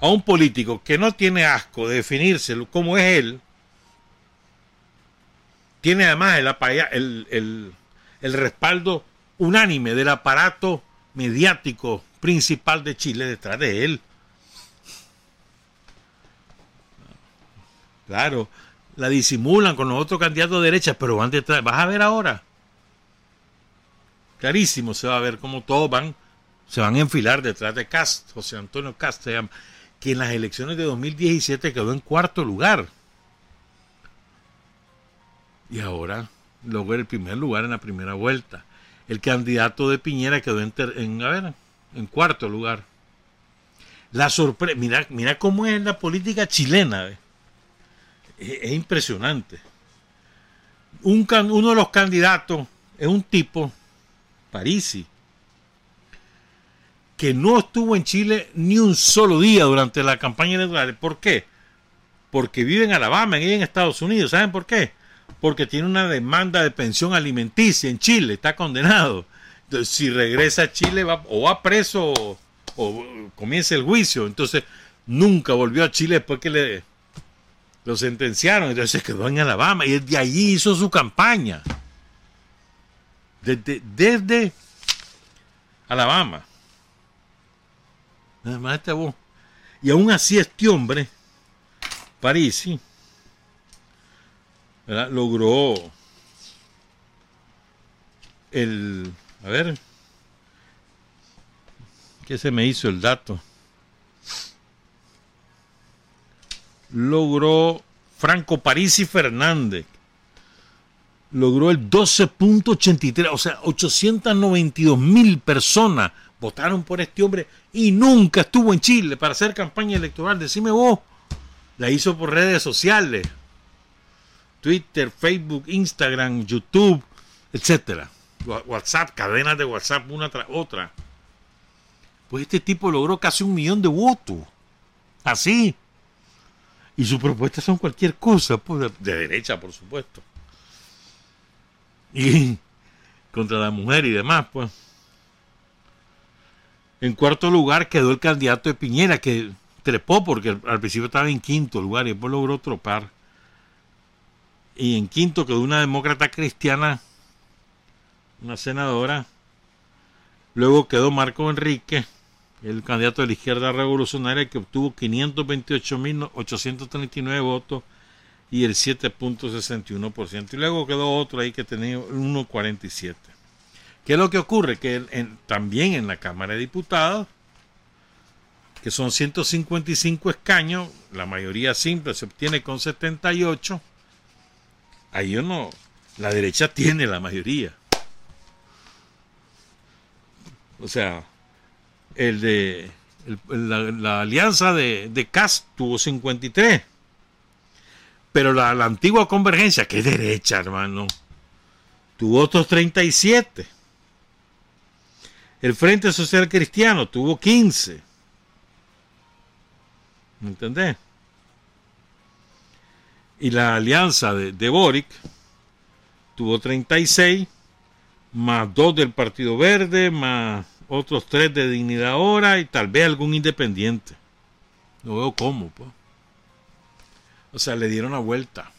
a un político que no tiene asco de definirse como es él, tiene además el, el, el, respaldo unánime del aparato mediático principal de Chile detrás de él. Claro, la disimulan con los otros candidatos de derecha, pero van detrás. Vas a ver ahora. Clarísimo se va a ver cómo todos van, se van a enfilar detrás de Cast, José Antonio Cast se llama que en las elecciones de 2017 quedó en cuarto lugar. Y ahora logra el primer lugar en la primera vuelta. El candidato de Piñera quedó en, a ver, en cuarto lugar. La sorpresa, mira, mira cómo es la política chilena. Es, impresionante. Un, uno de los candidatos es un tipo, Parisi, que no estuvo en Chile ni un solo día durante la campaña electoral. ¿Por qué? Porque vive en Alabama y en Estados Unidos. ¿Saben por qué? Porque tiene una demanda de pensión alimenticia en Chile, está condenado. Entonces, si regresa a Chile va, o va preso o, comienza el juicio. Entonces, nunca volvió a Chile después que le lo sentenciaron. Entonces quedó en Alabama y desde allí hizo su campaña. Desde, desde Alabama. Este vos. Y aún así este hombre, Parisi, logró el... A ver, ¿qué se me hizo el dato? Logró Franco Parisi Fernández. Logró el 12.83, o sea, 892 mil personas votaron por este hombre y nunca estuvo en Chile para hacer campaña electoral. Decime vos, la hizo por redes sociales, Twitter, Facebook, Instagram, YouTube, etcétera. WhatsApp, cadenas de WhatsApp una tras otra. Pues este tipo logró casi un millón de votos. Así. Y sus propuestas son cualquier cosa, pues, de derecha, por supuesto. Y contra la mujer y demás, pues. En cuarto lugar quedó el candidato de Piñera, que trepó porque al principio estaba en quinto lugar y después logró tropar. Y en quinto quedó una demócrata cristiana, una senadora. Luego quedó Marco Enrique, el candidato de la izquierda revolucionaria, que obtuvo 528.839 votos y el 7.61%. Y luego quedó otro ahí que tenía 1.47. ¿Qué es lo que ocurre? Que también en la Cámara de Diputados, que son 155 escaños, la mayoría simple se obtiene con 78, ahí uno, la derecha tiene la mayoría. O sea, el de la, alianza de, de CAS tuvo 53. Pero la, la, antigua convergencia, que derecha, hermano, tuvo otros 37. El Frente Social Cristiano tuvo 15. ¿Me entendés? Y la alianza de, de Boric tuvo 36, más dos del Partido Verde, más otros tres de Dignidad Ahora y tal vez algún independiente. No veo cómo, pues. O sea, le dieron la vuelta.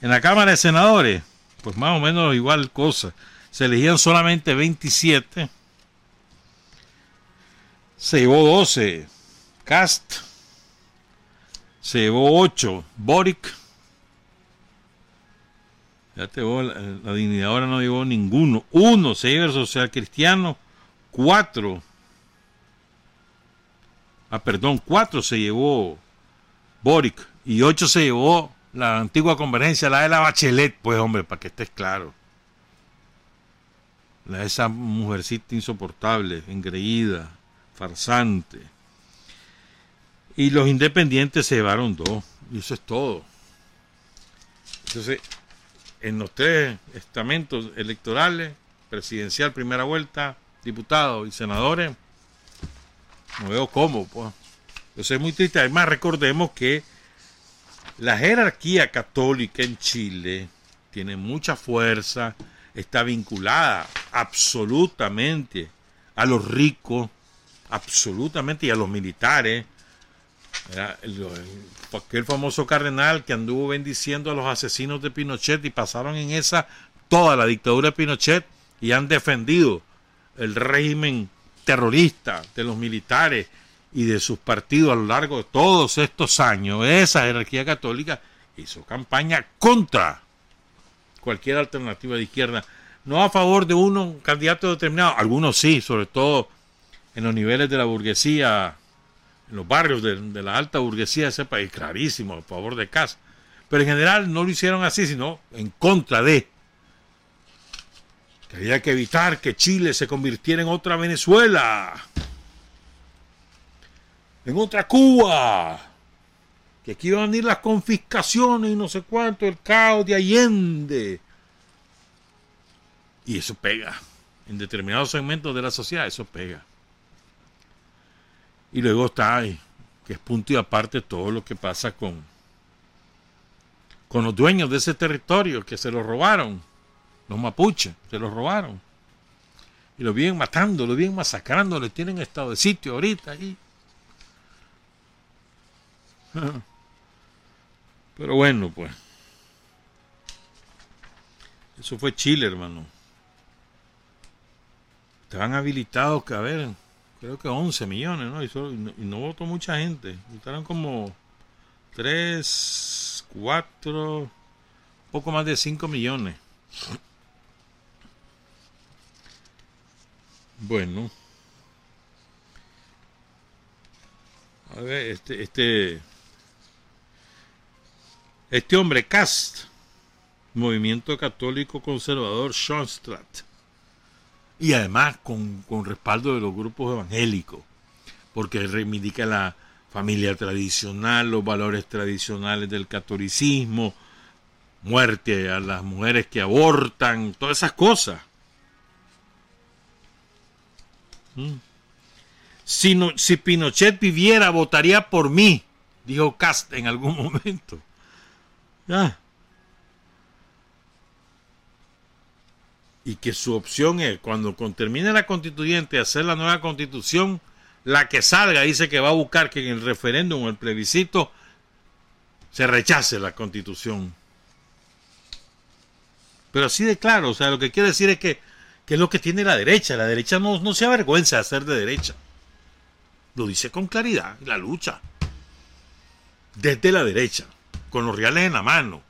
En la Cámara de Senadores, pues más o menos igual cosa. Se elegían solamente 27 se llevó 12 Cast, se llevó 8 Boric, ya te la, la, dignidad ahora no llevó ninguno, uno se llevó el social cristiano, 4 ah perdón, 4 se llevó Boric y 8 se llevó la antigua convergencia, la de la Bachelet, pues hombre, para que estés claro. La de esa mujercita insoportable, engreída, farsante. Y los independientes se llevaron dos, y eso es todo. Entonces, en los tres estamentos electorales, presidencial, primera vuelta, diputados y senadores, no veo cómo, pues. Eso es muy triste. Además, recordemos que la jerarquía católica en Chile tiene mucha fuerza, está vinculada absolutamente a los ricos, absolutamente, y a los militares. El, aquel famoso cardenal que anduvo bendiciendo a los asesinos de Pinochet y pasaron en esa toda la dictadura de Pinochet y han defendido el régimen terrorista de los militares y de sus partidos a lo largo de todos estos años. Esa jerarquía católica hizo campaña contra cualquier alternativa de izquierda, no a favor de uno, un candidato determinado, algunos sí, sobre todo en los niveles de la burguesía, en los barrios de, la alta burguesía de ese país, clarísimo, a favor de casa. Pero en general no lo hicieron así, sino en contra de. Que había que evitar que Chile se convirtiera en otra Venezuela, en otra Cuba, que aquí iban a venir las confiscaciones y no sé cuánto, el caos de Allende. Y eso pega. En determinados segmentos de la sociedad, eso pega. Y luego está, que es punto y aparte todo lo que pasa con, con los dueños de ese territorio que se lo robaron, los mapuches, se lo robaron. Y lo vienen matando, lo vienen masacrando, le tienen estado de sitio ahorita ahí. Pero bueno, pues. Eso fue Chile, hermano. estaban habilitados, que a ver, creo que 11 millones, ¿no? Y, no, votó mucha gente. Votaron como 3, 4, poco más de 5 millones. Bueno. A ver, este, este, este hombre, Cast, Movimiento Católico Conservador Schoenstatt, y además con, con respaldo de los grupos evangélicos, porque reivindica la familia tradicional, los valores tradicionales del catolicismo, muerte a las mujeres que abortan, todas esas cosas. Mm. Si, si Pinochet viviera, votaría por mí, dijo Cast en algún momento. Y que su opción es, cuando termine la constituyente, hacer la nueva constitución, la que salga dice que va a buscar que en el referéndum o el plebiscito se rechace la constitución. Pero así de claro, o sea, lo que quiere decir es que, que es lo que tiene la derecha. La derecha no, no se avergüenza de ser de derecha. Lo dice con claridad, la lucha. Desde la derecha, con los reales en la mano.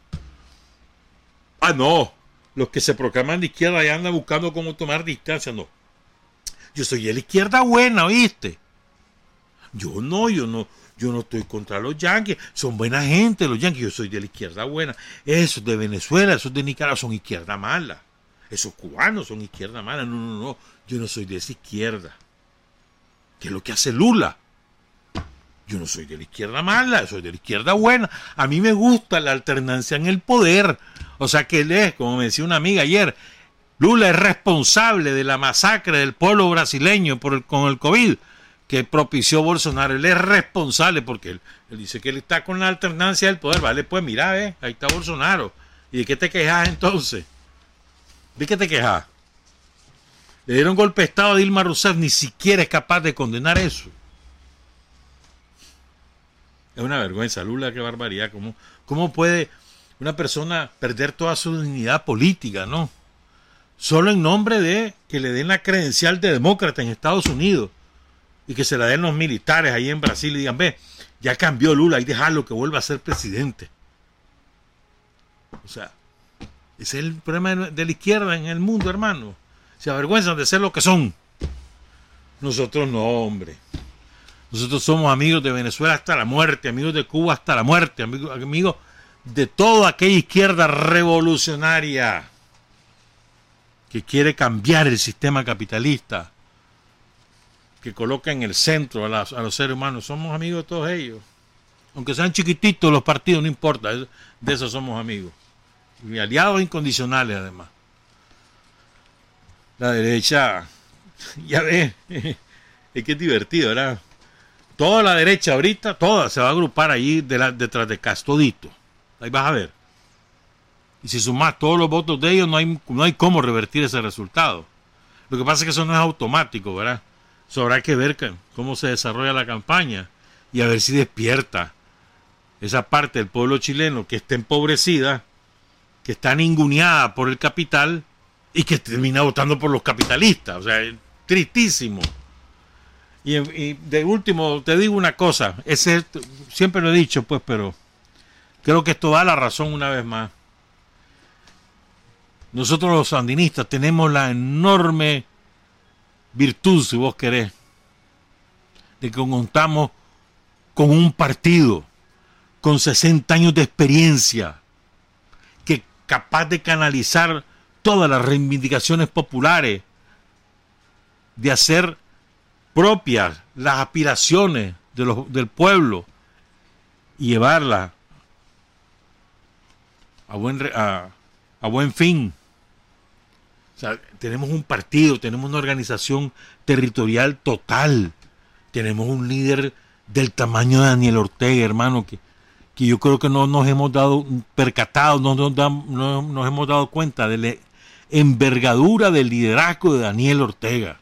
Ah, no. Los que se proclaman de izquierda y andan buscando cómo tomar distancia, no. Yo soy de la izquierda buena, ¿oíste? Yo no, yo no, yo no estoy contra los yanquis, son buena gente los yanquis, yo soy de la izquierda buena. Esos de Venezuela, esos de Nicaragua son izquierda mala. Esos cubanos son izquierda mala. No, no, no, yo no soy de esa izquierda que es lo que hace Lula. Yo no soy de la izquierda mala, soy de la izquierda buena. A mí me gusta la alternancia en el poder. O sea que él es, como me decía una amiga ayer, Lula es responsable de la masacre del pueblo brasileño por el, con el COVID que propició Bolsonaro. Él es responsable porque él, dice que él está con la alternancia del poder. Vale, pues mira, eh, ahí está Bolsonaro. ¿Y de qué te quejas entonces? ¿De qué te quejas? Le dieron golpe de Estado a Dilma Rousseff, ni siquiera es capaz de condenar eso. Es una vergüenza, Lula, qué barbaridad. ¿Cómo, ¿Cómo puede una persona perder toda su dignidad política, no? Solo en nombre de que le den la credencial de demócrata en Estados Unidos y que se la den los militares ahí en Brasil y digan, ve, ya cambió Lula, y dejarlo que vuelva a ser presidente. O sea, ese es el problema de la izquierda en el mundo, hermano se avergüenzan de ser lo que son. Nosotros no, hombre. Nosotros somos amigos de Venezuela hasta la muerte, amigos de Cuba hasta la muerte, amigos, amigos de toda aquella izquierda revolucionaria que quiere cambiar el sistema capitalista, que coloca en el centro a, los seres humanos. Somos amigos de todos ellos. Aunque sean chiquititos los partidos, no importa, de eso somos amigos. Y aliados incondicionales además la derecha, ya ve, es que es divertido, ¿verdad? Toda la derecha ahorita, toda se va a agrupar ahí detrás de Castodito. Ahí vas a ver. Y si sumas todos los votos de ellos, no hay, no hay cómo revertir ese resultado. Lo que pasa es que eso no es automático, ¿verdad? Eso habrá que ver cómo se desarrolla la campaña y a ver si despierta esa parte del pueblo chileno que está empobrecida, que está ninguneada por el capital y que termina votando por los capitalistas. O sea, tristísimo. Y, de último, te digo una cosa, ese, siempre lo he dicho, pues, pero creo que esto da la razón una vez más. Nosotros los sandinistas tenemos la enorme virtud, si vos querés, de que contamos con un partido con 60 años de experiencia, que capaz de canalizar todas las reivindicaciones populares, de hacer propias las aspiraciones de los, del pueblo y llevarlas a buen, a, buen fin. tenemos un partido, tenemos una organización territorial total, tenemos un líder del tamaño de Daniel Ortega, hermano, que, que yo creo que no nos hemos dado percatado, no nos, no nos hemos dado cuenta de, envergadura del liderazgo de Daniel Ortega.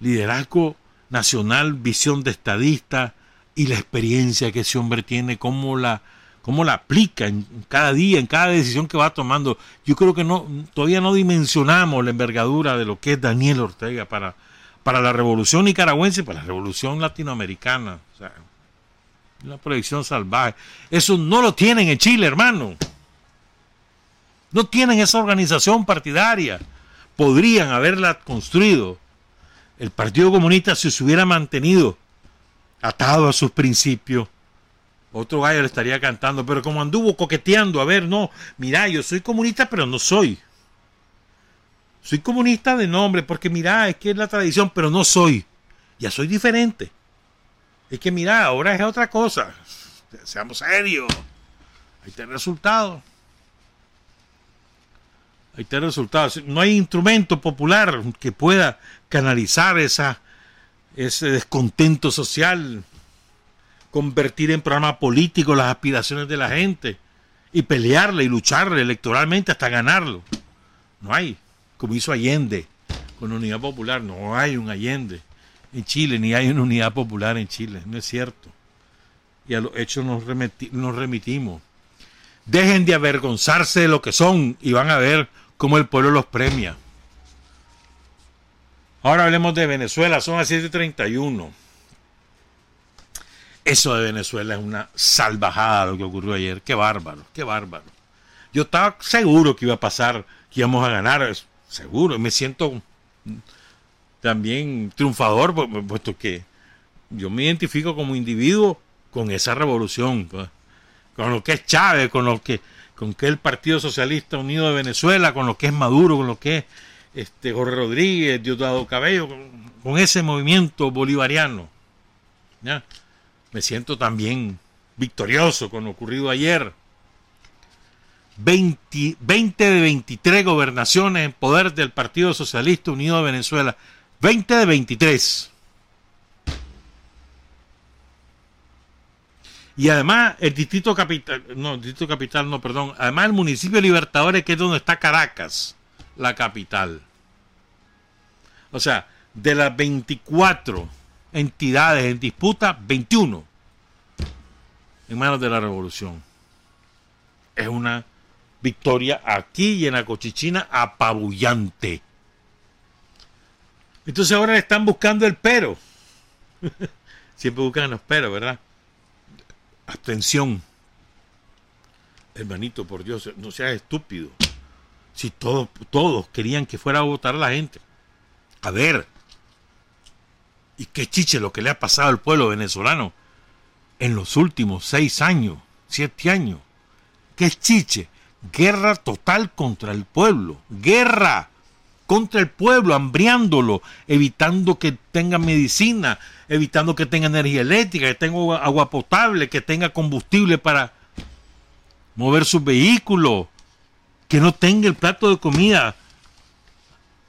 Liderazgo nacional, visión de estadista y la experiencia que ese hombre tiene, cómo la cómo la aplica en cada día, en cada decisión que va tomando. Yo creo que no, todavía no dimensionamos la envergadura de lo que es Daniel Ortega para, para la revolución nicaragüense y para la revolución latinoamericana. O sea, una proyección salvaje. Eso no lo tienen en Chile, hermano. No tienen esa organización partidaria. Podrían haberla construido. El Partido Comunista, si se hubiera mantenido atado a sus principios, otro gallo le estaría cantando, pero como anduvo coqueteando, a ver, no, mira, yo soy comunista, pero no soy. Soy comunista de nombre, porque mira, es que es la tradición, pero no soy. Ya soy diferente. Es que mira, ahora es otra cosa. Seamos serios. Ahí está el resultado. Resultado. No hay instrumento popular que pueda canalizar esa, ese descontento social convertir en programa político las aspiraciones de la gente y pelearle y lucharle electoralmente hasta ganarlo. No hay, como hizo Allende con Unidad Popular, no hay un Allende en Chile, ni hay una Unidad Popular en Chile, no es cierto. Y a los hechos nos, nos remitimos. Dejen de avergonzarse de lo que son y van a ver cómo el pueblo los premia. Ahora hablemos de Venezuela, son las 7.31. Eso de Venezuela es una salvajada lo que ocurrió ayer. Qué bárbaro, qué bárbaro. Yo estaba seguro que iba a pasar, que íbamos a ganar, seguro. Me siento también triunfador, puesto que yo me identifico como individuo con esa revolución, pues. con lo que es Chávez, con lo que con que el Partido Socialista Unido de Venezuela, con lo que es Maduro, con lo que es este Jorge Rodríguez, Diosdado Cabello, con, ese movimiento bolivariano. Me siento también victorioso con lo ocurrido ayer. 20, 20, de 23 gobernaciones en poder del Partido Socialista Unido de Venezuela. 20 de 23. Y además el distrito capital, no, el distrito capital no, perdón, además el municipio de Libertadores, que es donde está Caracas, la capital. O sea, de las 24 entidades en disputa, 21 en manos de la revolución. Es una victoria aquí y en la cochichina apabullante. Entonces ahora están buscando el pero. Siempre buscan los peros, ¿verdad? Abstención. Hermanito, por Dios, no seas estúpido. Si todos, todos querían que fuera a votar la gente. A ver, y qué chiche lo que le ha pasado al pueblo venezolano en los últimos seis años, siete años. Qué chiche. Guerra total contra el pueblo. Guerra contra el pueblo, hambriándolo, evitando que tenga medicina, evitando que tenga energía eléctrica, que tenga agua potable, que tenga combustible para mover sus vehículos, que no tenga el plato de comida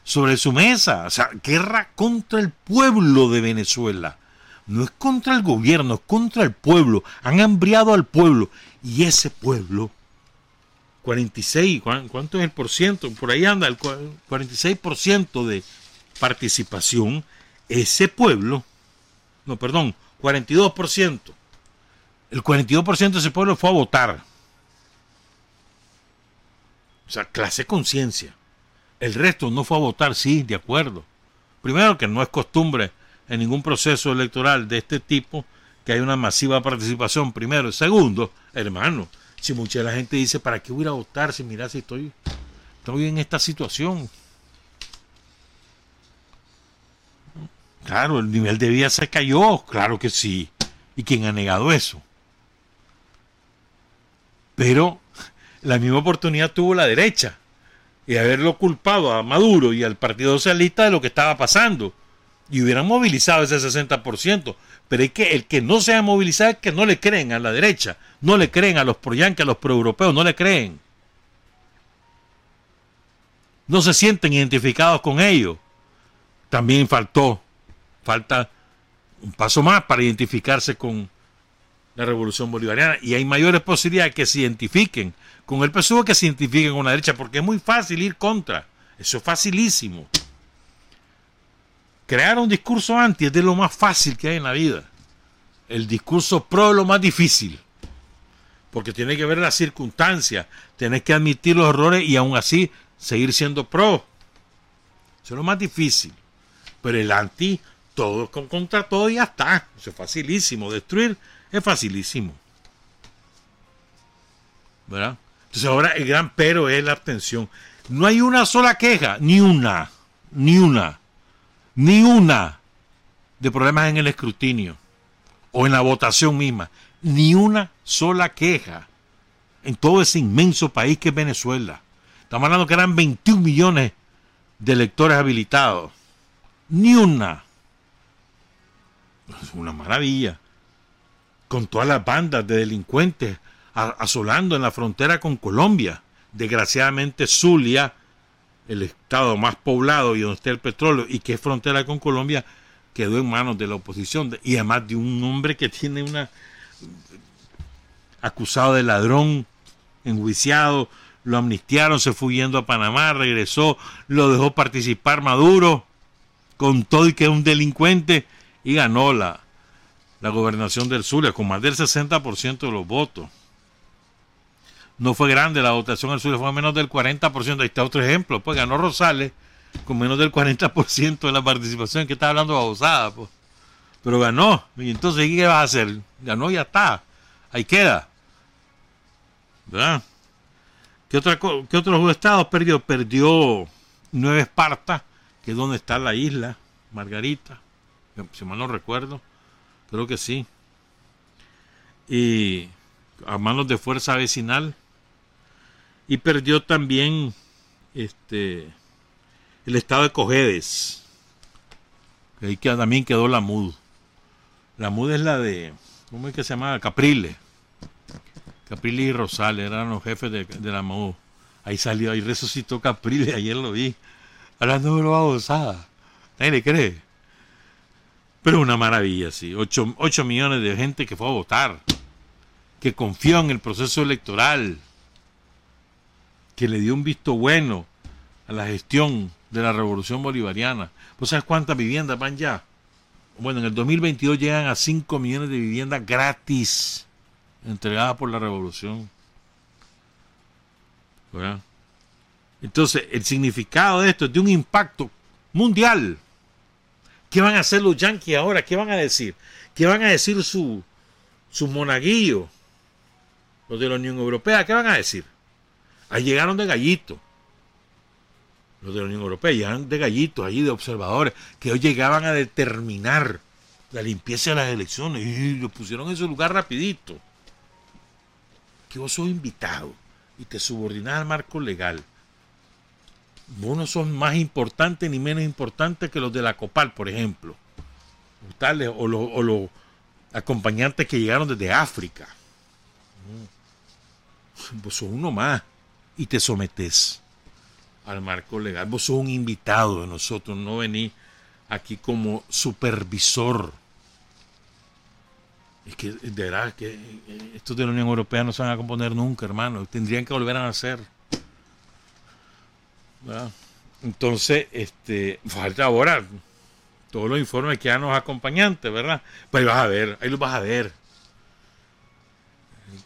sobre su mesa. O sea, guerra contra el pueblo de Venezuela. No es contra el gobierno, es contra el pueblo. Han hambriado al pueblo. Y ese pueblo, 46, ¿cuánto es el por ciento? Por ahí anda el 46% de participación. Ese pueblo, no, perdón, 42%. El 42% de ese pueblo fue a votar. O sea, clase conciencia. El resto no fue a votar, sí, de acuerdo. Primero que no es costumbre en ningún proceso electoral de este tipo que hay una masiva participación, primero. Segundo, hermano, si mucha la gente dice, ¿para qué voy a votar si mira si estoy, estoy en esta situación? Claro, el nivel de vida se cayó, claro que sí. ¿Y quién ha negado eso? Pero la misma oportunidad tuvo la derecha y haberlo culpado a Maduro y al Partido Socialista de lo que estaba pasando. Y hubieran movilizado ese 60%. Pero es que el que no se ha movilizado es que no le creen a la derecha, no le creen a los pro-yankees, a los pro-europeos, no le creen. No se sienten identificados con ellos. También faltó, falta un paso más para identificarse con la revolución bolivariana. Y hay mayores posibilidades que se identifiquen con el PSUV que se identifiquen con la derecha, porque es muy fácil ir contra. Eso es facilísimo. Crear un discurso anti es de lo más fácil que hay en la vida. El discurso pro es lo más difícil. porque tiene que ver las circunstancias, tenés que admitir los errores y aún así seguir siendo pro. Eso es lo más difícil. Pero el anti, todo contra todo y ya está. Eso es facilísimo. Destruir es facilísimo. ¿Verdad? Entonces ahora el gran pero es la abstención. No hay una sola queja, ni una, ni una, ni una de problemas en el escrutinio o en la votación misma. Ni una sola queja en todo ese inmenso país que es Venezuela. Estamos hablando que eran 21 millones de electores habilitados. Ni una. Es una maravilla. Con todas las bandas de delincuentes asolando en la frontera con Colombia. Desgraciadamente Zulia, el estado más poblado y donde está el petróleo y que es frontera con Colombia, quedó en manos de la oposición y además de un hombre que tiene una acusado de ladrón, enjuiciado, lo amnistiaron, se fue yendo a Panamá, regresó, lo dejó participar Maduro, con todo y que es un delincuente, y ganó la, la gobernación del Zulia con más del 60% de los votos. No fue grande la votación del Zulia, fue menos del 40%. Ahí está otro ejemplo, pues ganó Rosales con menos del 40% de la participación, que está hablando babosada, pues. Pero ganó. Y entonces, ¿qué va a hacer? Ganó y ya está. Ahí queda. ¿Verdad? ¿Qué, otra, ¿Qué otros estados perdió? Perdió Nueva Esparta, que es donde está la isla, Margarita, si mal no recuerdo, creo que sí. Y a manos de fuerza vecinal. Y perdió también este el estado de Cojedes. Ahí que también quedó la MUD. La MUD es la de, ¿cómo es que se llama? Capriles. Capriles y Rosales eran los jefes de, la MUD. Ahí salió, ahí resucitó Capriles, ayer lo vi. Hablando de lo abusada. Nadie le cree. Pero una maravilla, sí. 8 millones de gente que fue a votar. Que confió en el proceso electoral. Que le dio un visto bueno a la gestión de la revolución bolivariana. ¿Vos sabes cuántas viviendas van ya? Bueno, en el 2022 llegan a 5 millones de viviendas gratis entregadas por la revolución. Entonces, el significado de esto es de un impacto mundial. ¿Qué van a hacer los yanquis ahora? ¿Qué van a decir? ¿Qué van a decir sus su monaguillos? Los de la Unión Europea, ¿qué van a decir? Ahí llegaron de gallito los de la Unión Europea, llegaban de gallitos allí, de observadores, que hoy llegaban a determinar la limpieza de las elecciones y lo pusieron en su lugar rapidito. Que vos sos invitado y te subordinás al marco legal. Vos no sos más importante ni menos importante que los de la COPAL, por ejemplo. o, los, o los acompañantes que llegaron desde África. Vos sos uno más y te sometes al marco legal. Vos sos un invitado de nosotros, no venís aquí como supervisor. Es que de verdad que eh, estos de la Unión Europea no se van a componer nunca, hermano. Tendrían que volver a nacer. Entonces, este, falta ahora todos los informes que dan los acompañantes, ¿verdad? Pues ahí vas a ver, ahí los vas a ver.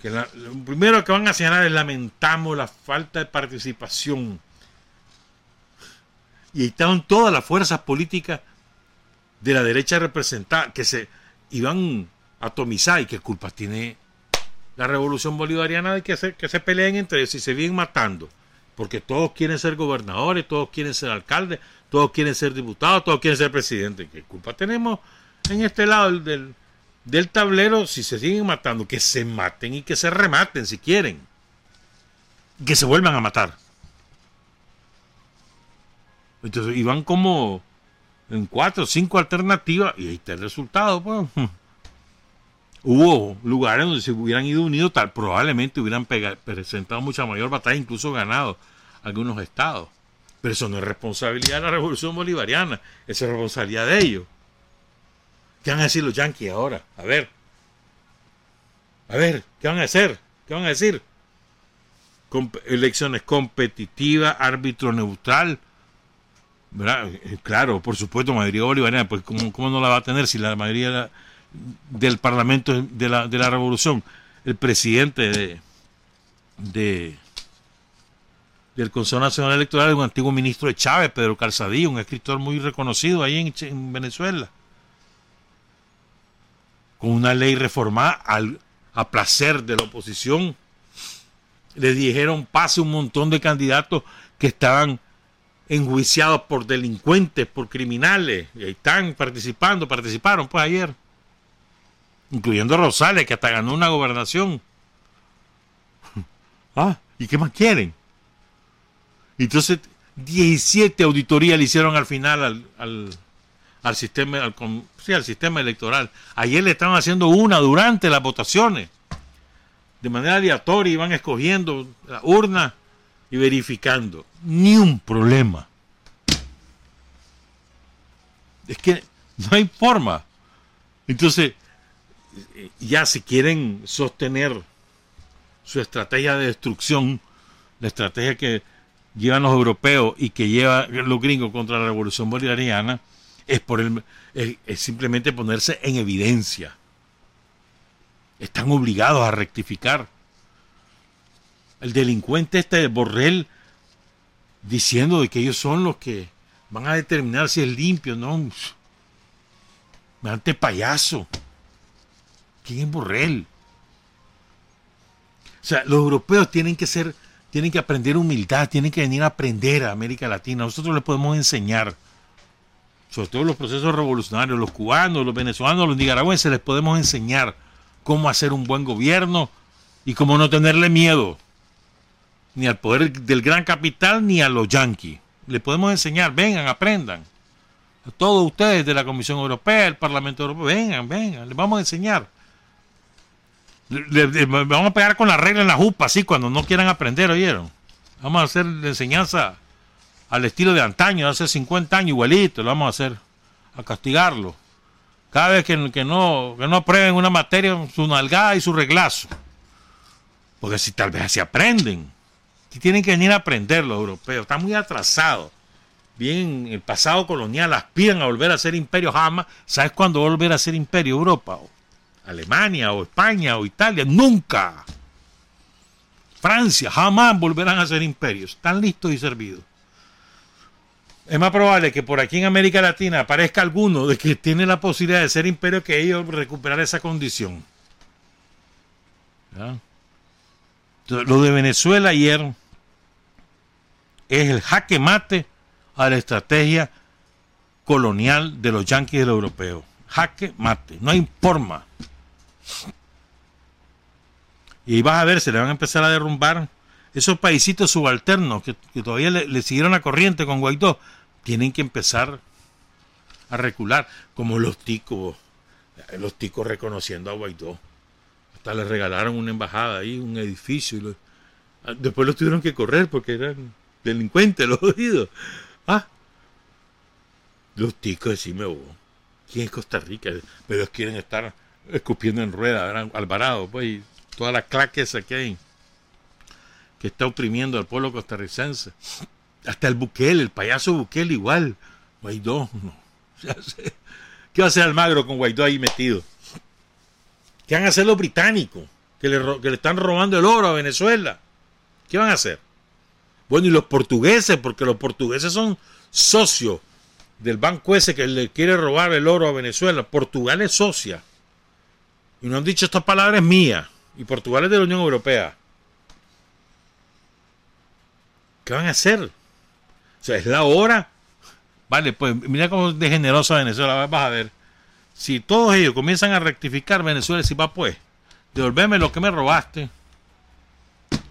Que lo primero que van a señalar es lamentamos la falta de participación y estaban todas las fuerzas políticas de la derecha representada que se iban a atomizar y qué culpa tiene la revolución bolivariana de que se, que se peleen entre ellos y se vienen matando porque todos quieren ser gobernadores, todos quieren ser alcaldes, todos quieren ser diputados, todos quieren ser presidentes. ¿Qué culpa tenemos en este lado del, del, tablero si se siguen matando? Que se maten y que se rematen si quieren. Que se vuelvan a matar. Entonces iban como en cuatro o cinco alternativas y ahí está el resultado. Pues. Hubo lugares donde se hubieran ido unidos, tal, probablemente hubieran presentado mucha mayor batalla, incluso ganado algunos estados. Pero eso no es responsabilidad de la revolución bolivariana, es responsabilidad de ellos. ¿Qué van a decir los yanquis ahora? A ver. A ver, ¿qué van a hacer? ¿Qué van a decir? elecciones competitivas, árbitro neutral, eh, claro, por supuesto, mayoría bolivariana, pues ¿cómo, no la va a tener si la mayoría del Parlamento de la, de la Revolución el presidente de, de del Consejo Nacional Electoral es un antiguo ministro de Chávez, Pedro Calzadillo, un escritor muy reconocido ahí en Venezuela. Con una ley reformada al, a placer de la oposición. Le dijeron pase un montón de candidatos que estaban enjuiciados por delincuentes, por criminales, y están participando, participaron pues ayer, incluyendo Rosales, que hasta ganó una gobernación. Ah, ¿y qué más quieren? Entonces, 17 auditorías le hicieron al final al, al, al sistema al, sí, al sistema electoral. Ayer le estaban haciendo una durante las votaciones. De manera aleatoria iban escogiendo la urna y verificando. Ni un problema. Es que no hay forma. Entonces, ya si quieren sostener su estrategia de destrucción, la estrategia que llevan los europeos y que lleva los gringos contra la revolución bolivariana, es, por el, es, simplemente ponerse en evidencia. Están obligados a rectificar. El delincuente este de Borrell diciendo de que ellos son los que van a determinar si es limpio, no. Ante payaso. ¿Quién es Borrell? O sea, los europeos tienen que ser, tienen que aprender humildad, tienen que venir a aprender a América Latina. Nosotros les podemos enseñar, sobre todo los procesos revolucionarios, los cubanos, los venezolanos, los nicaragüenses, les podemos enseñar cómo hacer un buen gobierno y cómo no tenerle miedo ni al poder del gran capital ni a los yanquis. Les podemos enseñar, vengan, aprendan. A todos ustedes de la Comisión Europea, el Parlamento Europeo, vengan, vengan, les vamos a enseñar. Le, vamos a pegar con la regla en la jupa, así, cuando no quieran aprender, ¿oyeron? Vamos a hacer la enseñanza al estilo de antaño, hace 50 años, igualito, lo vamos a hacer, a castigarlo. Cada vez que, no, aprueben una materia, su nalgada y su reglazo. Porque si tal vez así aprenden. Tienen que venir a aprender los europeos, están muy atrasados. Bien, el pasado colonial aspiran a volver a ser imperio jamás. ¿Sabes cuándo volver a ser imperio Europa? Alemania o España o Italia, nunca. Francia, jamás volverán a ser imperios. Están listos y servidos. Es más probable que por aquí en América Latina aparezca alguno de que tiene la posibilidad de ser imperio que ellos recuperar esa condición. Lo de Venezuela ayer es el jaque mate a la estrategia colonial de los yanquis y los europeos. Jaque mate, no hay forma. Y vas a ver, se le van a empezar a derrumbar esos paisitos subalternos que, todavía le, siguieron la corriente con Guaidó. Tienen que empezar a recular, como los ticos, los ticos reconociendo a Guaidó. Hasta le regalaron una embajada ahí, un edificio. Y lo, después los tuvieron que correr porque eran delincuentes los oídos. Ah, los ticos, decime vos. ¿Quién es Costa Rica? Pero quieren estar escupiendo en rueda. Alvarado, pues, y toda la claque que hay, que está oprimiendo al pueblo costarricense. Hasta el Bukele, el payaso Bukele igual. Guaidó, no. ¿Qué va a hacer Almagro con Guaidó ahí metido? ¿Qué van a hacer los británicos? Que le, están robando el oro a Venezuela. ¿Qué van a hacer? Bueno, y los portugueses, porque los portugueses son socios del banco ese que le quiere robar el oro a Venezuela. Portugal es socia. Y no han dicho estas palabras mías. Y Portugal es de la Unión Europea. ¿Qué van a hacer? O sea, es la hora. Vale, pues mira cómo de generosa Venezuela. Vas a ver. Si todos ellos comienzan a rectificar Venezuela, si va pues, devolverme lo que me robaste.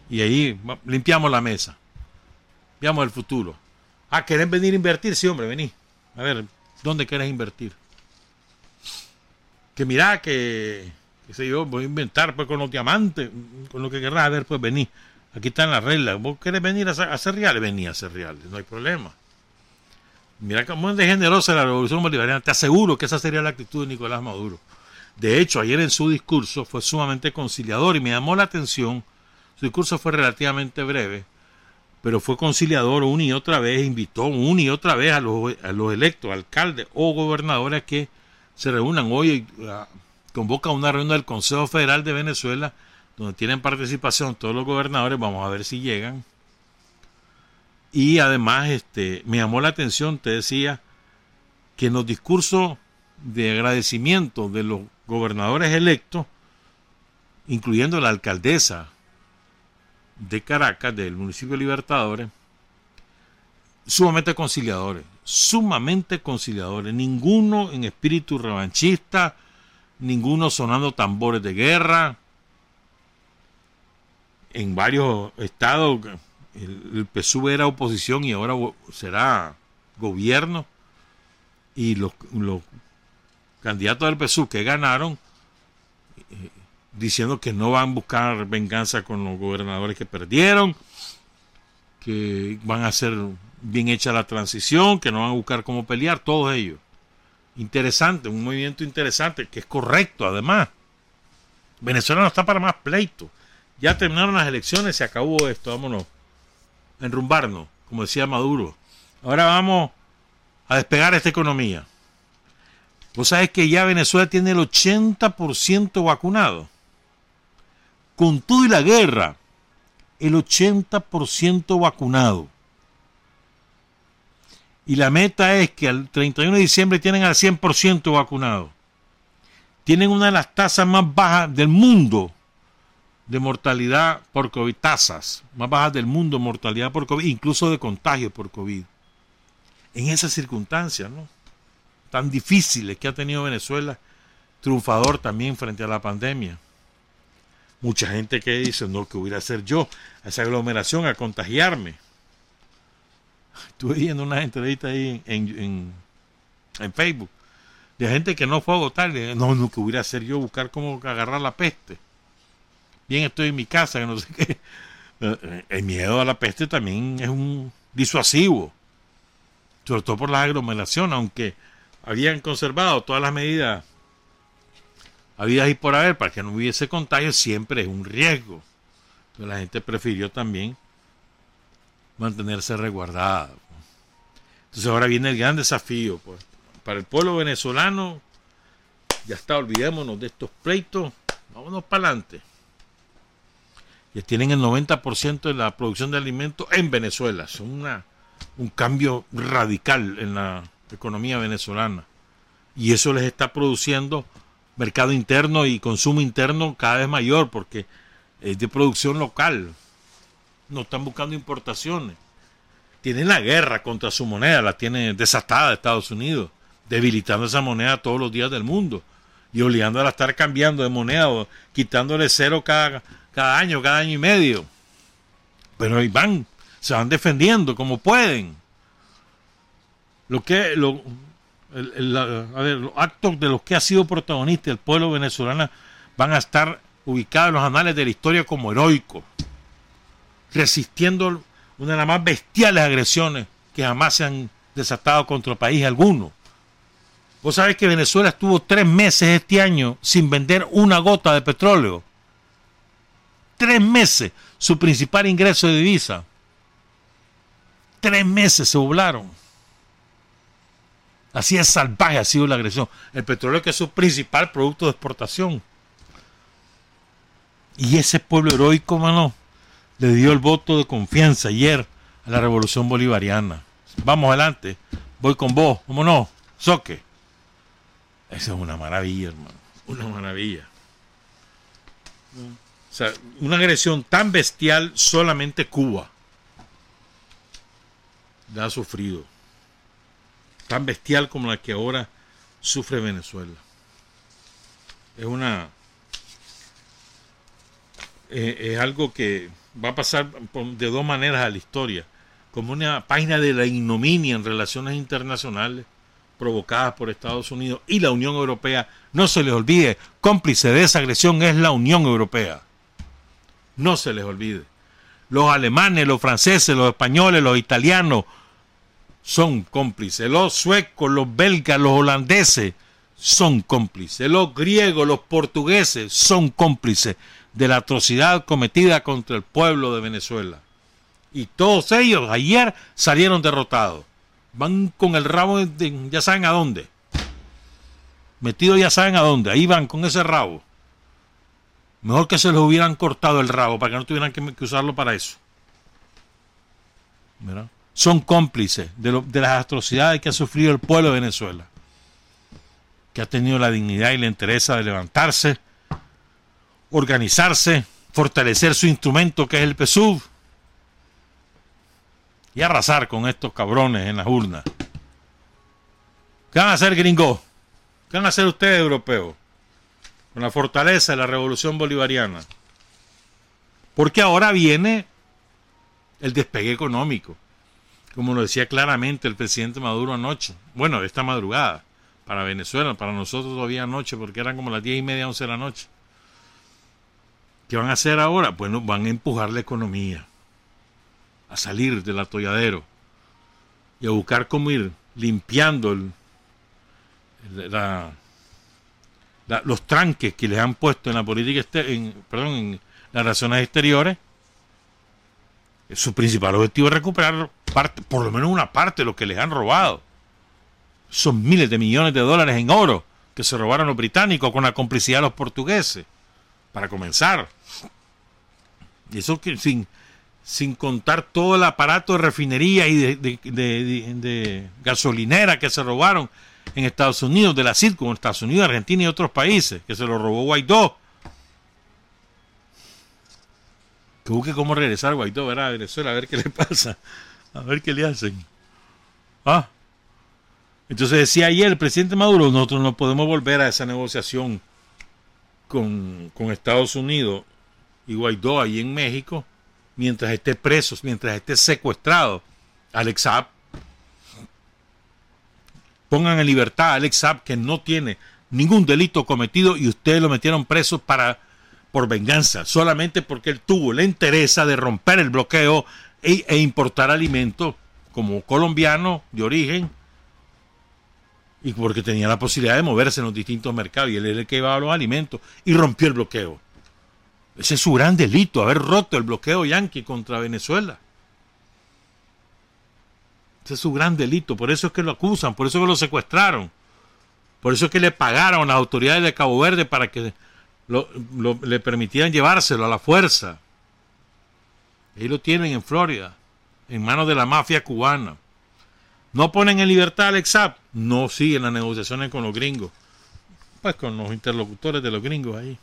Y ahí limpiamos la mesa. Veamos el futuro. Ah, ¿querés venir a invertir? Sí, hombre, vení. A ver, ¿dónde querés invertir? Que mira que, qué sé yo, voy a inventar pues con los diamantes, con lo que querrás, a ver, pues vení. Aquí están las reglas. ¿Vos querés venir a hacer, reales? Vení a hacer reales, no hay problema. Mira cómo es de generosa la revolución bolivariana. Te aseguro que esa sería la actitud de Nicolás Maduro. De hecho, ayer en su discurso fue sumamente conciliador y me llamó la atención. Su discurso fue relativamente breve, pero fue conciliador una y otra vez, invitó una y otra vez a los, electos, alcaldes o gobernadores que se reúnan hoy, uh, convoca una reunión del Consejo Federal de Venezuela donde tienen participación todos los gobernadores, vamos a ver si llegan. Y además, este, me llamó la atención, te decía, que en los discursos de agradecimiento de los gobernadores electos, incluyendo la alcaldesa de Caracas, del municipio de Libertadores, sumamente conciliadores, sumamente conciliadores, ninguno en espíritu revanchista, ninguno sonando tambores de guerra. En varios estados el, PSUV era oposición y ahora será gobierno. Y los, candidatos del PSUV que ganaron, eh, diciendo que no van a buscar venganza con los gobernadores que perdieron, que van a hacer bien hecha la transición, que no van a buscar cómo pelear, todos ellos. Interesante, un movimiento interesante, que es correcto además. Venezuela no está para más pleito. Ya terminaron las elecciones, se acabó esto, vámonos. Enrumbarnos, como decía Maduro. Ahora vamos a despegar esta economía. Vos sabés que ya Venezuela tiene el 80% vacunado. Con todo y la guerra, el 80% vacunado. Y la meta es que al 31 de diciembre tienen al 100% vacunado. Tienen una de las tasas más bajas del mundo de mortalidad por COVID, tasas más bajas del mundo mortalidad por COVID, incluso de contagio por COVID. En esas circunstancias, ¿no? Tan difíciles que ha tenido Venezuela, triunfador también frente a la pandemia. Mucha gente que dice, no, que hubiera ser yo a esa aglomeración a contagiarme. Estuve viendo una entrevista ahí en, en, Facebook de gente que no fue a votar. No, no, que hubiera ser yo buscar cómo agarrar la peste. Bien, estoy en mi casa, que no sé qué. El miedo a la peste también es un disuasivo. Sobre todo por la aglomeración, aunque habían conservado todas las medidas habidas y por haber para que no hubiese contagio, siempre es un riesgo. Entonces la gente prefirió también mantenerse resguardada. Entonces ahora viene el gran desafío. Pues. Para el pueblo venezolano, ya está, olvidémonos de estos pleitos, vámonos para adelante. Ya tienen el 90% de la producción de alimentos en Venezuela. Es un cambio radical en la economía venezolana. Y eso les está produciendo mercado interno y consumo interno cada vez mayor porque es de producción local no están buscando importaciones. Tienen la guerra contra su moneda, la tiene desatada Estados Unidos, debilitando esa moneda todos los días del mundo y obligándola a estar cambiando de moneda o quitándole cero cada, cada año, cada año y medio. Pero ahí van, se van defendiendo como pueden. Lo que, lo, los actos de los que ha sido protagonista el pueblo venezolano van a estar ubicados en los anales de la historia como heroicos resistiendo una de las más bestiales agresiones que jamás se han desatado contra país alguno. Vos sabés que Venezuela estuvo tres meses este año sin vender una gota de petróleo. Tres meses, su principal ingreso de divisa. Tres meses se doblaron. Así es salvaje ha sido la agresión. El petróleo que es su principal producto de exportación. Y ese pueblo heroico, mano, le dio el voto de confianza ayer a la revolución bolivariana. Vamos adelante, voy con vos, ¿cómo no? Soque. Esa es una maravilla, hermano, una maravilla. O sea, una agresión tan bestial solamente Cuba la ha sufrido. Tan bestial como la que ahora sufre Venezuela. Es una... Eh, es algo que va a pasar de dos maneras a la historia, como una página de la ignominia en relaciones internacionales provocadas por Estados Unidos y la Unión Europea. No se les olvide, cómplice de esa agresión es la Unión Europea. No se les olvide. Los alemanes, los franceses, los españoles, los italianos son cómplices. Los suecos, los belgas, los holandeses son cómplices. Los griegos, los portugueses son cómplices de la atrocidad cometida contra el pueblo de Venezuela. Y todos ellos ayer salieron derrotados. Van con el rabo, ya saben a dónde. Metidos ya saben a dónde. Ahí van con ese rabo. Mejor que se les hubieran cortado el rabo para que no tuvieran que, usarlo para eso. Son cómplices de, de las atrocidades que ha sufrido el pueblo de Venezuela, que ha tenido la dignidad y la entereza de levantarse, organizarse, fortalecer su instrumento que es el PSUV y arrasar con estos cabrones en las urnas. ¿Qué van a hacer, gringos? ¿Qué van a hacer ustedes, europeos? Con la fortaleza de la revolución bolivariana. Porque ahora viene el despegue económico, como lo decía claramente el presidente Maduro anoche. Bueno, esta madrugada, para Venezuela, para nosotros todavía anoche, porque eran como las diez y media, once de la noche. ¿Qué van a hacer ahora? Bueno, van a empujar la economía a salir del atolladero y a buscar cómo ir limpiando los tranques que les han puesto en la política, en, perdón, en las relaciones exteriores. Su principal objetivo es recuperar parte, por lo menos una parte de lo que les han robado. Son miles de millones de dólares en oro que se robaron los británicos con la complicidad de los portugueses, para comenzar. Y eso que sin, sin contar todo el aparato de refinería y de, gasolinera que se robaron en Estados Unidos, de la CIRCO, en Estados Unidos, Argentina y otros países, que se lo robó Guaidó. Que busque cómo regresar Guaidó, ¿verdad? A Venezuela, a ver qué le pasa, a ver qué le hacen. Ah. Entonces decía ayer el presidente Maduro, nosotros no podemos volver a esa negociación con, con Estados Unidos y Guaidó ahí en México mientras esté preso, mientras esté secuestrado, Alex Saab. Pongan en libertad a Alex Saab que no tiene ningún delito cometido y ustedes lo metieron preso para por venganza, solamente porque él tuvo la interés de romper el bloqueo e, e importar alimentos como colombiano de origen y porque tenía la posibilidad de moverse en los distintos mercados y él era el que llevaba los alimentos y rompió el bloqueo. Ese es su gran delito, haber roto el bloqueo yanqui contra Venezuela. Ese es su gran delito, por eso es que lo acusan, por eso es que lo secuestraron, por eso es que le pagaron a las autoridades de Cabo Verde para que le permitieran llevárselo a la fuerza. Ahí lo tienen en Florida, en manos de la mafia cubana. ¿No ponen en libertad al Exap? No siguen las negociaciones con los gringos. Pues con los interlocutores de los gringos ahí.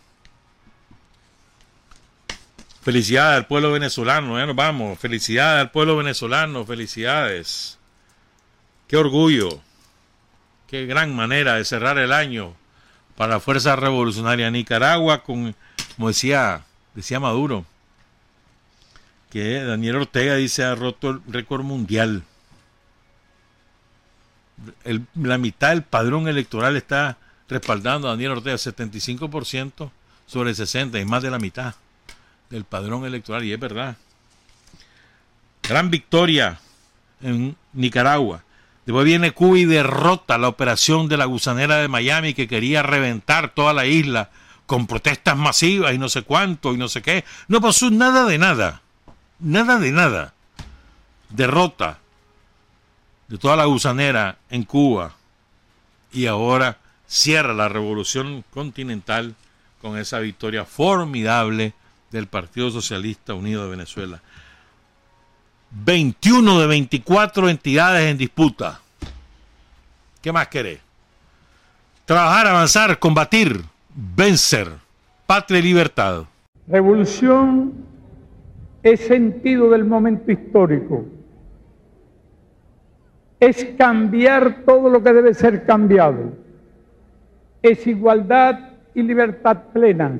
Felicidades al pueblo venezolano, ya nos vamos. Felicidades al pueblo venezolano, felicidades. Qué orgullo, qué gran manera de cerrar el año para la Fuerza Revolucionaria Nicaragua con, como decía, decía Maduro, que Daniel Ortega dice ha roto el récord mundial. la mitad del padrón electoral está respaldando a Daniel Ortega, 75% sobre 60 y más de la mitad del padrón electoral, y es verdad. Gran victoria en Nicaragua. Después viene Cuba y derrota la operación de la gusanera de Miami que quería reventar toda la isla con protestas masivas y no sé cuánto y no sé qué. No pasó nada de nada. Nada de nada. Derrota de toda la gusanera en Cuba. Y ahora cierra la revolución continental con esa victoria formidable del Partido Socialista Unido de Venezuela. 21 de 24 entidades en disputa. ¿Qué más querés? Trabajar, avanzar, combatir, vencer. Patria y libertad. Revolución es sentido del momento histórico. Es cambiar todo lo que debe ser cambiado. Es igualdad y libertad plenas